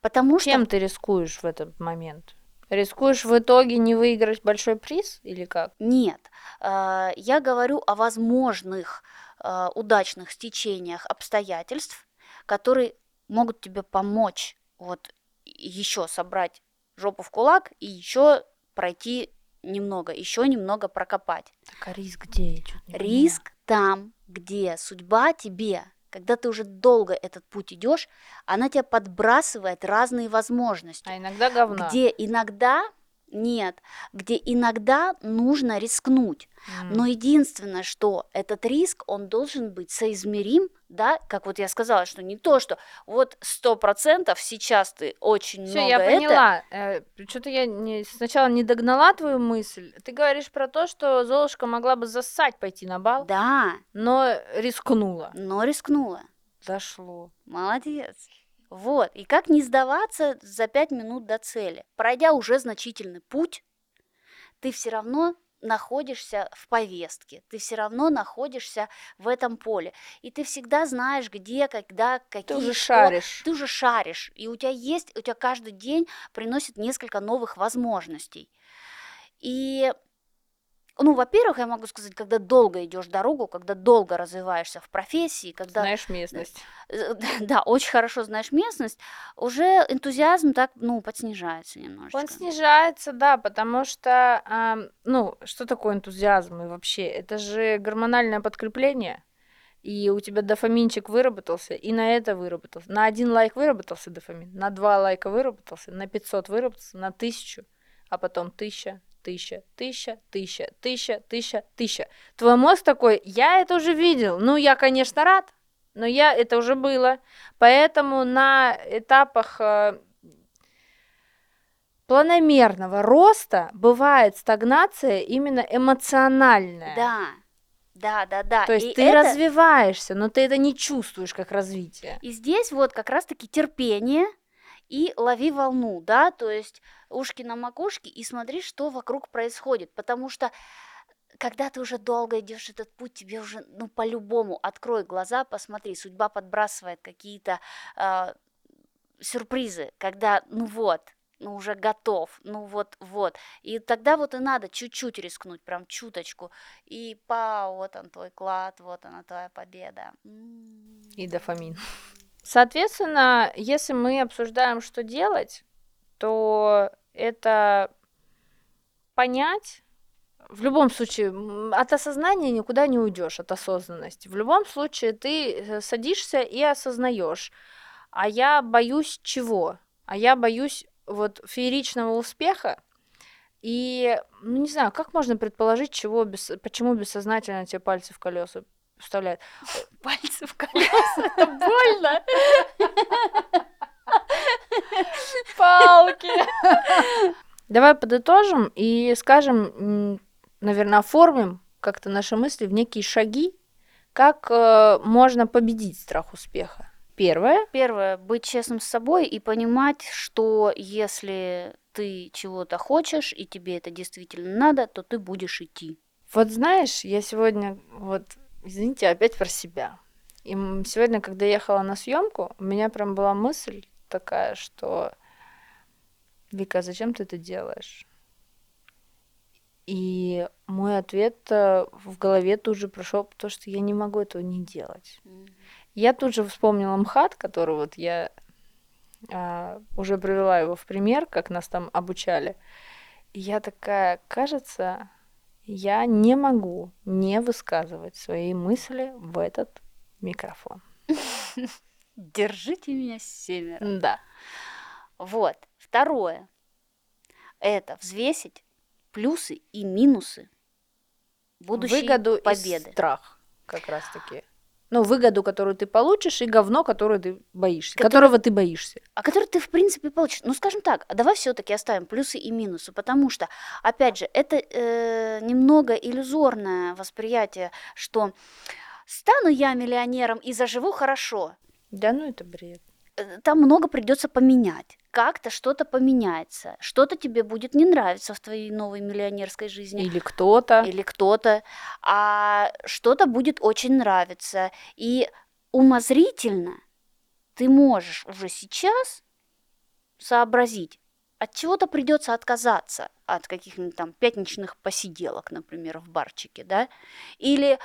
Потому что... Чем ты рискуешь в этот момент? Рискуешь в итоге не выиграть большой приз или как? Нет, э, я говорю о возможных э, удачных стечениях обстоятельств, которые могут тебе помочь вот еще собрать жопу в кулак и еще пройти немного, еще немного прокопать. Так а риск где? Риск там, где судьба тебе, когда ты уже долго этот путь идешь, она тебя подбрасывает разные возможности. А иногда говна. где иногда нет, где иногда нужно рискнуть. М. Но единственное, что этот риск, он должен быть соизмерим, да, как вот я сказала, что не то, что вот сто процентов сейчас ты очень Все, много я это, поняла. Что-то я не, сначала не догнала твою мысль. Ты говоришь про то, что Золушка могла бы зассать пойти на бал, да, но рискнула. но рискнула. Зашло. Молодец. Вот, и как не сдаваться за пять минут до цели? Пройдя уже значительный путь, ты все равно находишься в повестке, ты все равно находишься в этом поле, и ты всегда знаешь, где, когда, какие, Ты уже что. шаришь. ты уже шаришь, и у тебя есть, у тебя каждый день приносит несколько новых возможностей. И, ну, во-первых, я могу сказать, когда долго идешь дорогу, когда долго развиваешься в профессии, когда Знаешь местность. Э, [LAUGHS] да, очень хорошо знаешь местность, уже энтузиазм так, ну, подснижается немножечко. Он снижается, да, потому что, ам, ну, что такое энтузиазм и вообще? Это же гормональное подкрепление, и у тебя дофаминчик выработался, и на это выработался. На один лайк выработался дофамин, на два лайка выработался, на 500 выработался, на тысячу, а потом тысяча, тысяча, тысяча, тысяча, тысяча, тысяча, тысяча. Твой мозг такой, я это уже видел, ну, я, конечно, рад, но я это уже было. Поэтому на этапах э, планомерного роста бывает стагнация именно эмоциональная. Да, да, да, да. То есть И ты это- развиваешься, но ты это не чувствуешь как развитие. И здесь вот как раз-таки терпение и лови волну, да, то есть ушки на макушке и смотри, что вокруг происходит, потому что когда ты уже долго идешь этот путь, тебе уже, ну, по-любому, открой глаза, посмотри, судьба подбрасывает какие-то э, сюрпризы, когда, ну вот, ну уже готов, ну вот, вот. И тогда вот и надо чуть-чуть рискнуть, прям чуточку. И па, вот он твой клад, вот она твоя победа. И дофамин. Соответственно, если мы обсуждаем, что делать, то это понять, в любом случае, от осознания никуда не уйдешь, от осознанности. В любом случае, ты э, садишься и осознаешь. А я боюсь чего? А я боюсь вот фееричного успеха. И, ну не знаю, как можно предположить, чего без, почему бессознательно тебе пальцы в колеса вставляют? [LAUGHS] Пальцы в [LAUGHS] колеса, это больно. [LAUGHS] Палки. Давай подытожим и скажем, наверное, оформим как-то наши мысли в некие шаги, как э, можно победить страх успеха. Первое. Первое, быть честным с собой и понимать, что если ты чего-то хочешь и тебе это действительно надо, то ты будешь идти. Вот знаешь, я сегодня, вот, извините, опять про себя. И сегодня, когда ехала на съемку, у меня прям была мысль такая, что Вика, а зачем ты это делаешь? И мой ответ э, в голове тут же прошел, потому что я не могу этого не делать. Mm-hmm. Я тут же вспомнила МХАТ, который вот я а, уже привела его в пример, как нас там обучали. И я такая, кажется, я не могу не высказывать свои мысли в этот микрофон. [LAUGHS] Держите меня семеро. Да. Вот. Второе. Это взвесить плюсы и минусы будущей Выгоду победы. И страх как раз таки ну, выгоду, которую ты получишь, и говно, которое ты боишься, который... которого ты боишься. А который ты, в принципе, получишь. Ну, скажем так, давай все-таки оставим плюсы и минусы, потому что, опять же, это э, немного иллюзорное восприятие, что стану я миллионером и заживу хорошо. Да ну это бред. Э, там много придется поменять. Как-то что-то поменяется. Что-то тебе будет не нравиться в твоей новой миллионерской жизни. Или кто-то. Или кто-то. А что-то будет очень нравиться. И умозрительно ты можешь уже сейчас сообразить, от чего-то придется отказаться, от каких-нибудь там пятничных посиделок, например, в барчике, да, или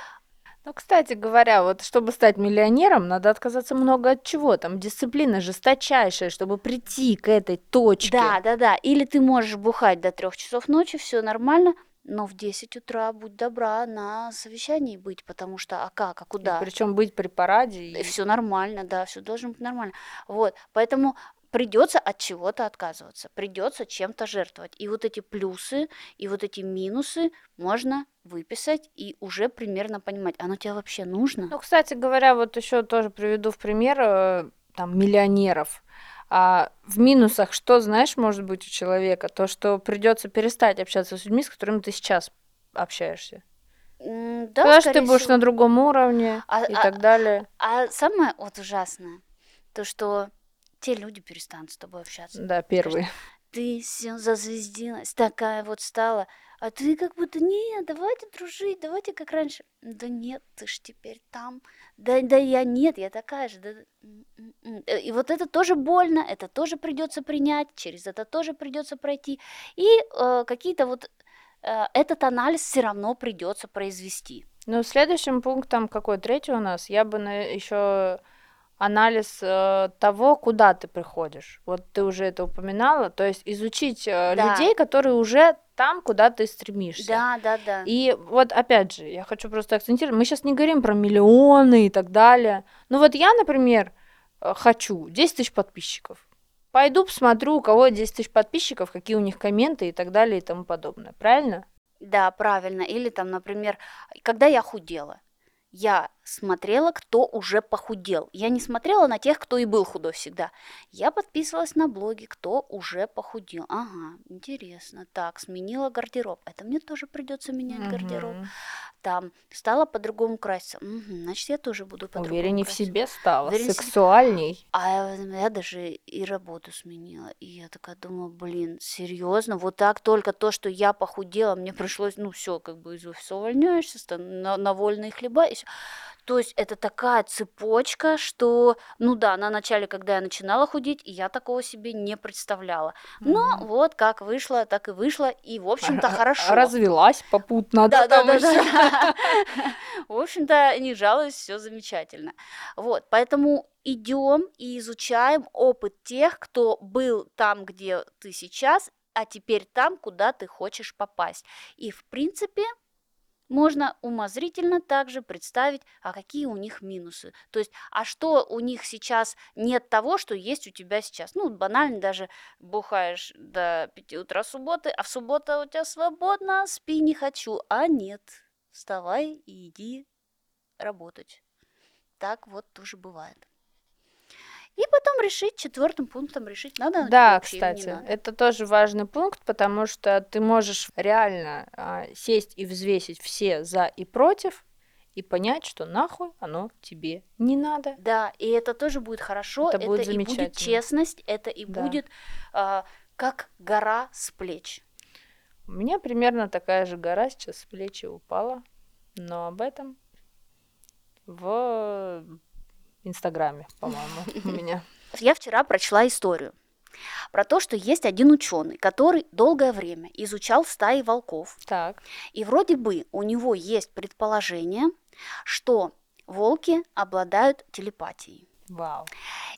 ну, кстати говоря, вот чтобы стать миллионером, надо отказаться много от чего. Там дисциплина жесточайшая, чтобы прийти к этой точке. Да, да, да. Или ты можешь бухать до трех часов ночи, все нормально, но в 10 утра будь добра на совещании быть, потому что а как, а куда? Причем быть при параде. И... Все нормально, да, все должно быть нормально. Вот, поэтому придется от чего-то отказываться, придется чем-то жертвовать. И вот эти плюсы, и вот эти минусы можно выписать и уже примерно понимать, оно тебе вообще нужно. Ну, кстати говоря, вот еще тоже приведу в пример э, там миллионеров. А в минусах что, знаешь, может быть у человека? То, что придется перестать общаться с людьми, с которыми ты сейчас общаешься. да, Потому что ты будешь всего. на другом уровне а, и а, так далее. А самое вот ужасное, то, что те люди перестанут с тобой общаться. Да, первые. Ты все зазвездилась, такая вот стала, а ты как будто, нет, давайте дружить, давайте как раньше. Да нет, ты ж теперь там. Да, да я нет, я такая же. Да... Э, и вот это тоже больно, это тоже придется принять, через это тоже придется пройти. И э, какие-то вот э, этот анализ все равно придется произвести. Ну, следующим пунктом, какой третий у нас, я бы на, еще анализ э, того, куда ты приходишь. Вот ты уже это упоминала, то есть изучить э, да. людей, которые уже там, куда ты стремишься. Да, да, да. И вот опять же, я хочу просто акцентировать, мы сейчас не говорим про миллионы и так далее. Ну вот я, например, э, хочу 10 тысяч подписчиков. Пойду посмотрю, у кого 10 тысяч подписчиков, какие у них комменты и так далее и тому подобное. Правильно? Да, правильно. Или там, например, когда я худела, я смотрела, кто уже похудел. Я не смотрела на тех, кто и был худой всегда. Я подписывалась на блоги, кто уже похудел. Ага, интересно. Так, сменила гардероб. Это мне тоже придется менять гардероб. Мгм. Там стала по-другому краситься. Мгм, значит, я тоже буду по-другому Уверенней в краситься. себе стала, Уверенней в себе. сексуальней. А я даже и работу сменила. И я такая думаю, блин, серьезно, вот так только то, что я похудела, мне пришлось, ну все, как бы из офиса увольняешься, на, на вольные хлеба. И всё. То есть это такая цепочка, что, ну да, на начале, когда я начинала худеть, я такого себе не представляла. Но Мгм. вот как вышло, так и вышло, и в общем-то хорошо. Развелась попутно. Да, да, да, да. В общем-то, не жалуюсь, все замечательно. Вот, поэтому идем и изучаем опыт тех, кто был там, где ты сейчас, а теперь там, куда ты хочешь попасть. И, в принципе, можно умозрительно также представить, а какие у них минусы. То есть, а что у них сейчас нет того, что есть у тебя сейчас. Ну, банально даже бухаешь до 5 утра субботы, а в субботу у тебя свободно, спи не хочу. А нет, вставай и иди работать. Так вот тоже бывает. И потом решить, четвертым пунктом решить, надо Да, вообще кстати, надо. это тоже важный пункт, потому что ты можешь реально а, сесть и взвесить все за и против и понять, что нахуй оно тебе не надо. Да, и это тоже будет хорошо, Это это, будет и будет честность, это и Да. будет а, как гора с плеч. У меня примерно такая же гора сейчас с плечи упала, но об этом в Инстаграме, по-моему, [LAUGHS] у меня. Я вчера прочла историю про то, что есть один ученый, который долгое время изучал стаи волков, Так, и вроде бы у него есть предположение, что волки обладают телепатией. Вау.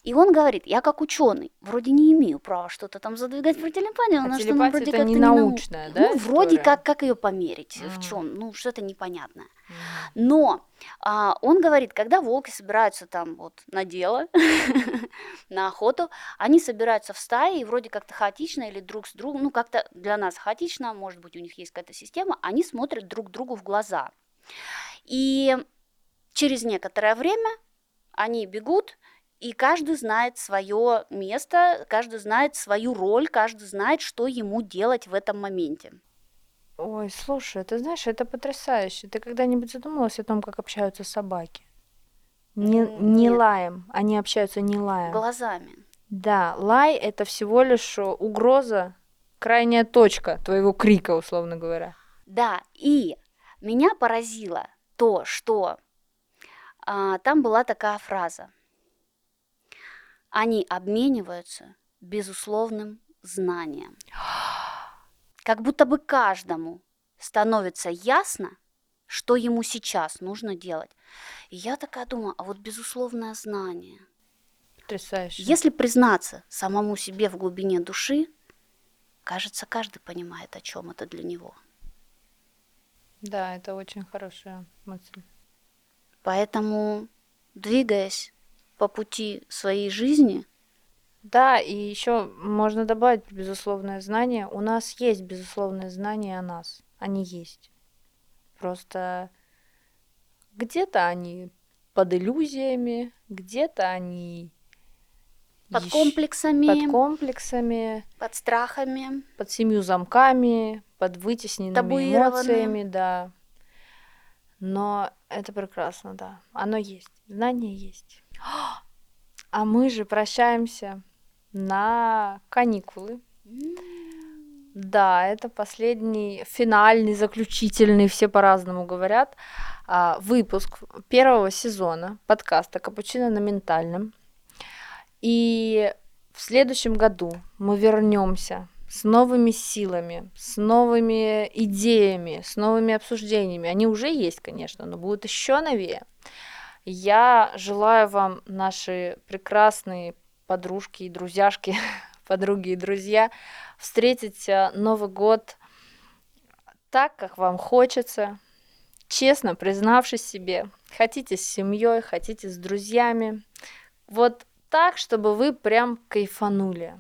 И он говорит, я как ученый вроде не имею права что-то там задвигать про телепатию, А но что она телепатия вроде это как-то не не нау- научная, да, Ну, вроде история? как, как ее померить, в Мгм. чем, ну, что-то непонятное. Мгм. Но а, он говорит, когда волки собираются там вот на дело, [LAUGHS] на охоту, они собираются в стаи и вроде как-то хаотично или друг с другом, ну как-то для нас хаотично, может быть у них есть какая-то система, они смотрят друг другу в глаза. И через некоторое время они бегут, и каждый знает свое место, каждый знает свою роль, каждый знает, что ему делать в этом моменте. Ой, слушай, ты знаешь, это потрясающе. Ты когда-нибудь задумалась о том, как общаются собаки? Не, не лаем, они общаются не лаем. Глазами. Да, лай это всего лишь угроза, крайняя точка твоего крика, условно говоря. Да, и меня поразило то, что там была такая фраза. Они обмениваются безусловным знанием. Как будто бы каждому становится ясно, что ему сейчас нужно делать. И я такая думаю, а вот безусловное знание. Потрясающе. Если признаться самому себе в глубине души, кажется, каждый понимает, о чем это для него. Да, это очень хорошая мысль. Поэтому, двигаясь по пути своей жизни, Да, и еще можно добавить безусловное знание. У нас есть безусловное знание о нас. Они есть. Просто где-то они под иллюзиями, где-то они под ещё- комплексами, под комплексами, под страхами, под семью замками, под вытесненными эмоциями, да. Но это прекрасно, да. Оно есть. Знание есть. А мы же прощаемся на каникулы. Да, это последний, финальный, заключительный, все по-разному говорят, а, выпуск первого сезона подкаста «Капучино на ментальном». И в следующем году мы вернемся с новыми силами, с новыми идеями, с новыми обсуждениями. Они уже есть, конечно, но будут еще новее. Я желаю вам, наши прекрасные подружки и друзьяшки, [LAUGHS] подруги и друзья, встретить э, Новый год так, как вам хочется, честно признавшись себе, хотите с семьей, хотите с друзьями, вот так, чтобы вы прям кайфанули.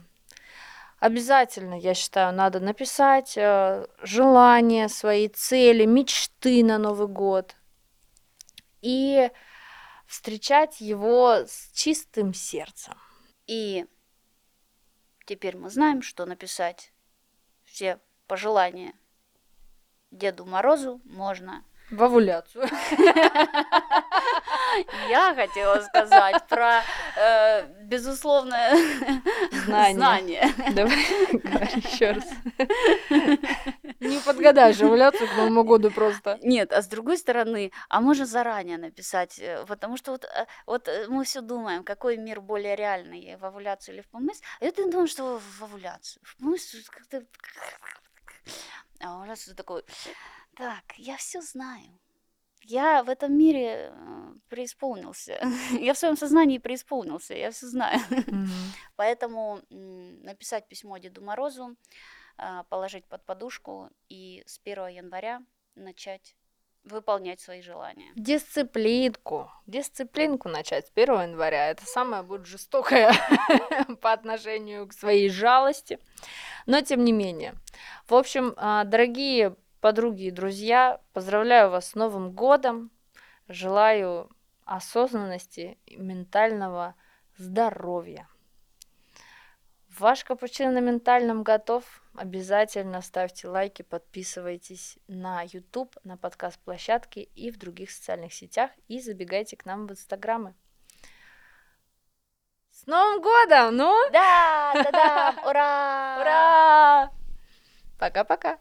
Обязательно, я считаю, надо написать э, желания, свои цели, мечты на Новый год. И встречать его с чистым сердцем. И теперь мы знаем, что написать все пожелания Деду Морозу можно В овуляцию. [LAUGHS] Я хотела сказать про э, безусловное Знание. знание. Давай говори еще раз. Не подгадаешь овуляцию к Новому году просто. Нет, а с другой стороны, а можно заранее написать, э, потому что вот, э, вот э, мы все думаем, какой мир более реальный, в овуляцию или в ПМС, а я думаю, что в овуляцию. В ПМС как-то... А у нас такой, так, я все знаю. Я в этом мире э, преисполнился. [LAUGHS] Я в своем сознании преисполнился, я все знаю. [LAUGHS] Поэтому написать письмо Деду Морозу, а, положить под подушку и с 1 января начать выполнять свои желания. Дисциплинку. Дисциплинку начать с 1 января. Это самое будет жестокое [LAUGHS] по отношению к своей жалости. Но тем не менее. В общем, а, дорогие подруги и друзья, поздравляю вас с Новым годом. Желаю осознанности и ментального здоровья. Ваш капучино на ментальном готов. Обязательно ставьте лайки, подписывайтесь на YouTube, на подкаст-площадке и в других социальных сетях. И забегайте к нам в инстаграмы. С Новым годом! Ну, Да, да, да, ура! ура! Пока-пока!